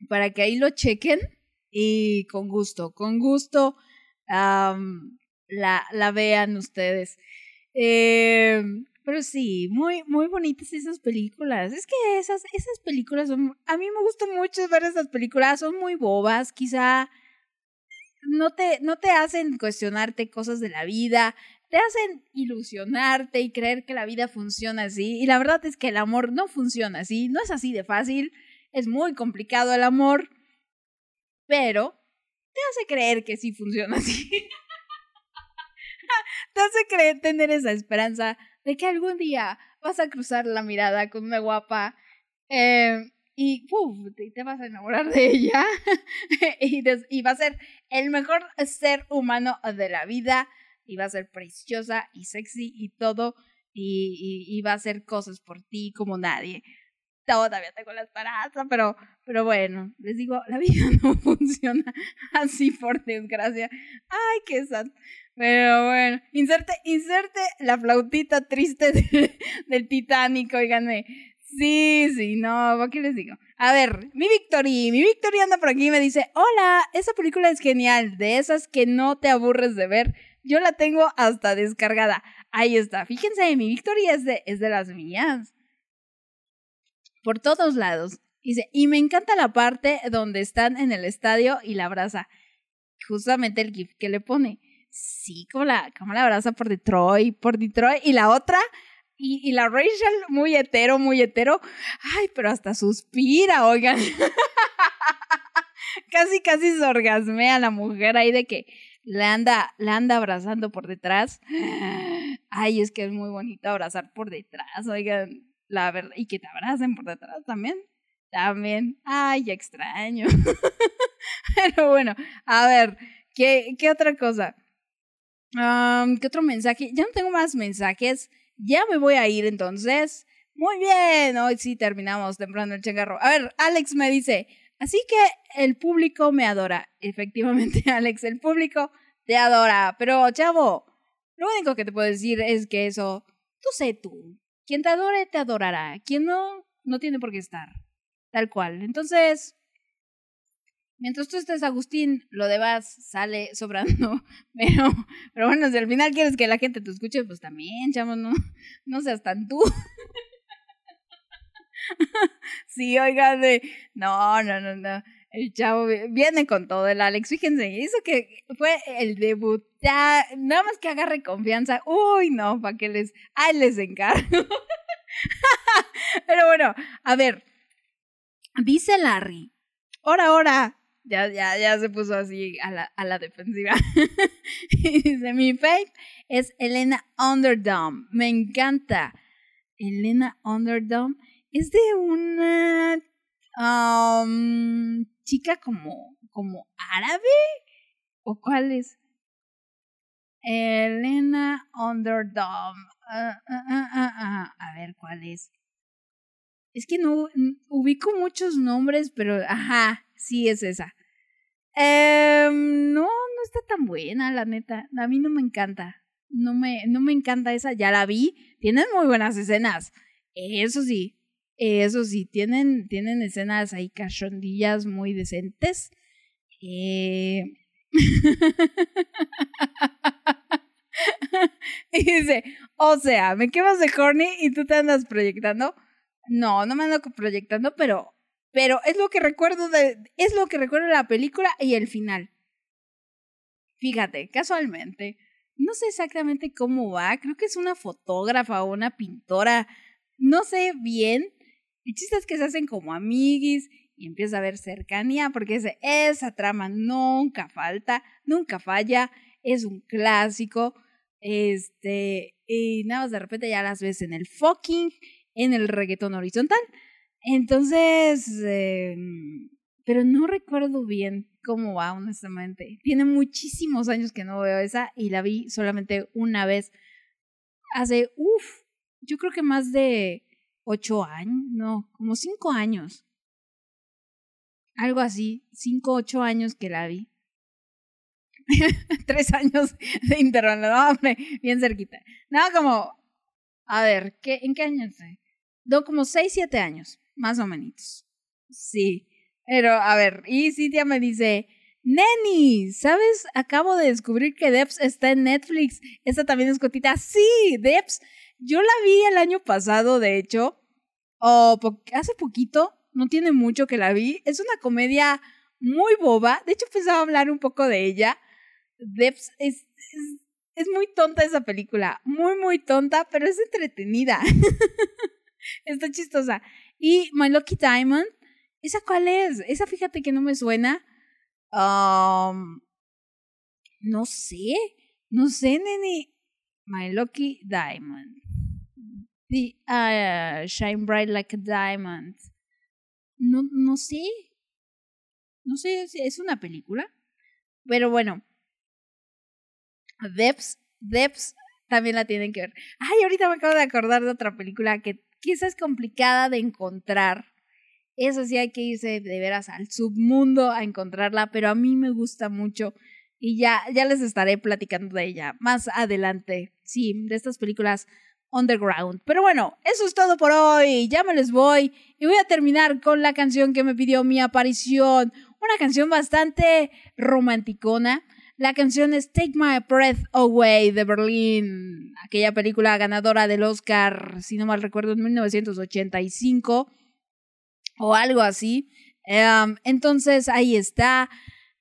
para que ahí lo chequen y con gusto, con gusto la, la vean ustedes. Em, pero sí, muy, muy bonitas esas películas. Es que esas, esas películas son, a mí me gusta mucho ver esas películas, son muy bobas, quizá no te, no te hacen cuestionarte cosas de la vida, te hacen ilusionarte y creer que la vida funciona así. Y la verdad es que el amor no funciona así, no es así de fácil, es muy complicado el amor, pero te hace creer que sí funciona así. te hace creer tener esa esperanza de que algún día vas a cruzar la mirada con una guapa eh, y uf, te, te vas a enamorar de ella y, des- va a ser el mejor ser humano de la vida y va a ser preciosa y sexy y todo y va a hacer cosas por ti como nadie. Todavía tengo la esperanza, pero, pero bueno, les digo, la vida no funciona así por desgracia. Ay, qué sad. Pero bueno, inserte, inserte la flautita triste de- del Titanic, oiganme. Sí, sí, no, ¿qué les digo? A ver, mi Victory, mi Victory anda por aquí y me dice, hola, esa película es genial, de esas que no te aburres de ver. Yo la tengo hasta descargada. Ahí está, fíjense, mi Victory es de, es de las mías. Por todos lados. Dice, y me encanta la parte donde están en el estadio y la abraza. Justamente el GIF que le pone. Sí, como la, como la abraza por Detroit, por Detroit. Y la otra, y, y la Rachel, muy hetero, muy hetero. Ay, pero hasta suspira, oigan. casi, casi se orgasmea la mujer ahí de que la anda, la anda abrazando por detrás. Ay, es que es muy bonito abrazar por detrás, oigan. La verdad, y que te abracen por detrás también. También. Ay, extraño. Pero bueno, a ver, ¿qué, qué otra cosa? Am, ¿Qué otro mensaje? Ya no tengo más mensajes. Ya me voy a ir entonces. Muy bien, hoy sí terminamos temprano el changarro. A ver, Alex me dice, así que el público me adora. Efectivamente, Alex, el público te adora. Pero, chavo, lo único que te puedo decir es que eso, tú sé tú. Quien te adore, te adorará. Quien no, no tiene por qué estar. Tal cual. Entonces, mientras tú estés, Agustín, lo demás sale sobrando. Pero, pero bueno, si al final quieres que la gente te escuche, pues también, chamo, no, no seas tan tú. sí, oigan, no, no, no, no. El chavo vi- viene con todo el Alex. Fíjense, hizo que fue el debut. Nada más que agarre confianza. Uy, no, para que les. Ay, les encargo. Pero bueno, a ver. Dice Larry. Ahora, ahora. Ya, ya, ya se puso así a la, a la defensiva. y dice: Mi fave es Elena Underdome. Me encanta. Elena Underdome es de una um, chica como, como árabe. ¿O cuál es? Elena Underdome. Ah, ah, ah. A ver, ¿cuál es? Es que no ubico muchos nombres, pero ajá, sí es esa. Em, no, no está tan buena, la neta. A mí no me encanta. No me, no me encanta esa, ya la vi. Tienen muy buenas escenas. Eso sí, eso sí, tienen, tienen escenas ahí cachondillas muy decentes. Eh... y dice, o sea, me quemas de horny y tú te andas proyectando. No, no me ando proyectando, pero, pero es lo que recuerdo de, es lo que recuerdo de la película y el final. Fíjate, casualmente, no sé exactamente cómo va, creo que es una fotógrafa o una pintora, no sé bien. El chiste es que se hacen como amiguis y empieza a haber cercanía porque ese- esa trama nunca falta, nunca falla, es un clásico. Este, y nada más de repente ya las ves en el fucking, en el reggaetón horizontal. Entonces, eh, pero no recuerdo bien cómo va, honestamente. Tiene muchísimos años que no veo esa y la vi solamente una vez hace, uff, yo creo que más de ocho años, no, como cinco años. Algo así, cinco, ocho años que la vi. Tres años de intervalo, no, hombre, bien cerquita. No, como, a ver, ¿qué, ¿en qué año estoy? No, como seis, siete años, más o menos. Sí, pero a ver, y Cintia me dice, Neni, ¿sabes? Acabo de descubrir que Debs está en Netflix. Esta también es cotita. Sí, Debs. Yo la vi el año pasado, de hecho. O hace poquito. No tiene mucho que la vi. Es una comedia muy boba. De hecho, pensaba hablar un poco de ella. Debs es, es, es muy tonta esa película. Muy, muy tonta, pero es entretenida. Está chistosa. Y My Lucky Diamond. ¿Esa cuál es? Esa fíjate que no me suena. No sé. No sé, nene. My Lucky Diamond. The, uh, shine bright like a diamond. No, no sé. No sé, si es una película. Pero bueno. Debs, Debs también la tienen que ver. Ay, ahorita me acabo de acordar de otra película que quizás es complicada de encontrar. Eso sí hay que irse de veras al submundo a encontrarla, pero a mí me gusta mucho y ya, ya les estaré platicando de ella más adelante. Sí, de estas películas underground. Pero bueno, eso es todo por hoy. Ya me les voy y voy a terminar con la canción que me pidió mi aparición. Una canción bastante romanticona. La canción es Take My Breath Away de Berlín, aquella película ganadora del Oscar, si no mal recuerdo, en 1985 o algo así. Em, entonces ahí está.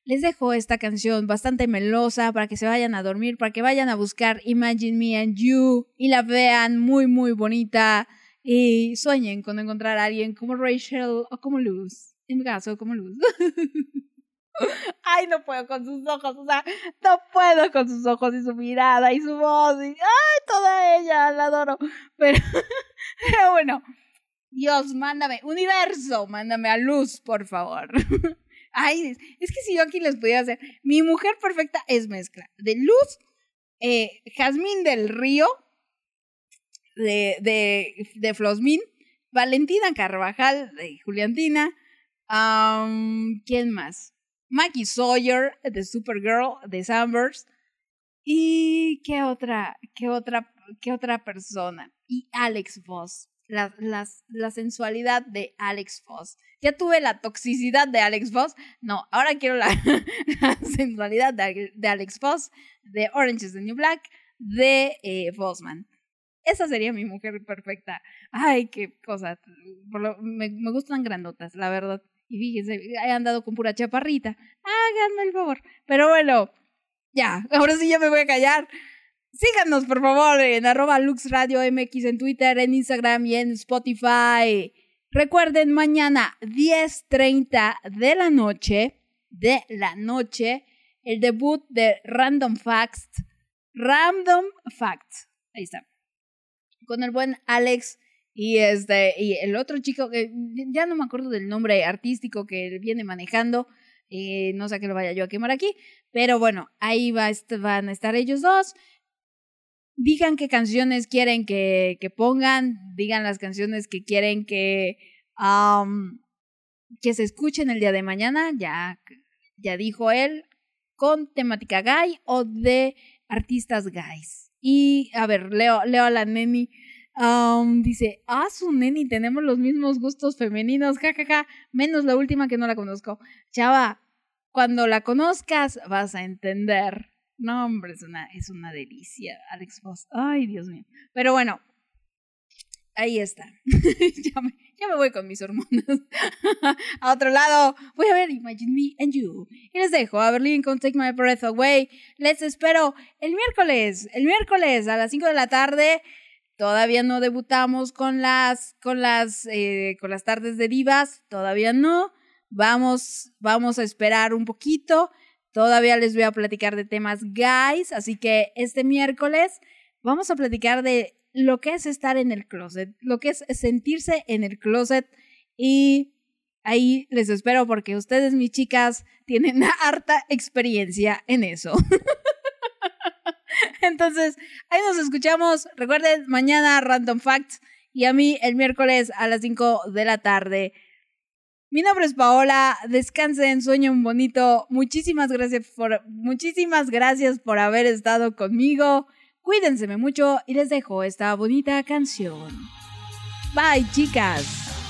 Les dejo esta canción bastante melosa para que se vayan a dormir, para que vayan a buscar Imagine Me and You y la vean muy, muy bonita y sueñen con encontrar a alguien como Rachel o como Luz. En mi caso, como Luz. Ay, no puedo con sus ojos, o sea, no puedo con sus ojos y su mirada y su voz y ay, toda ella, la adoro. Pero, pero bueno, Dios, mándame, universo, mándame a luz, por favor. Ay, es que si yo aquí les pudiera hacer, mi mujer perfecta es mezcla de luz, eh, Jazmín del Río, de, de, de Flosmin, Valentina Carvajal, de Juliantina, ¿quién más? Maggie Sawyer, de Supergirl, de Sunburst, y qué otra, qué otra, qué otra persona, y Alex Voss la, la sensualidad de Alex Foss. Ya tuve la toxicidad de Alex Foss. No, ahora quiero la, sensualidad de, Alex Foss, de Orange is the New Black, de eh, Fossman. Esa sería mi mujer perfecta. Ay, qué cosa. Me, me gustan grandotas, la verdad. Y fíjense, he andado con pura chaparrita. Háganme el favor. Pero bueno, ya, ahora sí ya me voy a callar. Síganos, por favor, en arroba Lux Radio MX en Twitter, en Instagram y en Spotify. Recuerden, mañana 10.30 de la noche, de la noche, el debut de Random Facts. Random Facts. Ahí está. Con el buen Alex y este y el otro chico que ya no me acuerdo del nombre artístico que viene manejando. eh, no sé que lo vaya yo a quemar aquí. Pero bueno, ahí van a estar ellos dos digan qué canciones quieren que, que pongan, digan las canciones que quieren que, que se escuchen el día de mañana, ya, ya dijo él, con temática gay o de artistas gays. Y a ver, leo, leo a la neni. dice, ah, su neni, tenemos los mismos gustos femeninos, jajaja, menos la última que no la conozco. Chava, cuando la conozcas vas a entender. No, hombre, es una, es una delicia, Alex Voss. Ay, Dios mío. Pero bueno, ahí está. ya, me, Ya me voy con mis hormonas. a otro lado, voy a ver Imagine Me and You. Y les dejo a Berlin con Take My Breath Away. Les espero el miércoles, el miércoles a las 5 de la tarde. Todavía no debutamos con las, con las, eh, con las tardes de divas. Todavía no. Vamos, vamos a esperar un poquito. Todavía les voy a platicar de temas guys. Así que este miércoles vamos a platicar de lo que es estar en el closet, lo que es sentirse en el closet y ahí les espero porque ustedes, mis chicas, tienen harta experiencia en eso. Entonces, ahí nos escuchamos. Recuerden, mañana Random Facts y a mí el miércoles a las 5 de la tarde. Mi nombre es Paola, descansen, sueñen bonito. Muchísimas gracias por muchísimas gracias por haber estado conmigo. Cuídense mucho y les dejo esta bonita canción. Bye, chicas.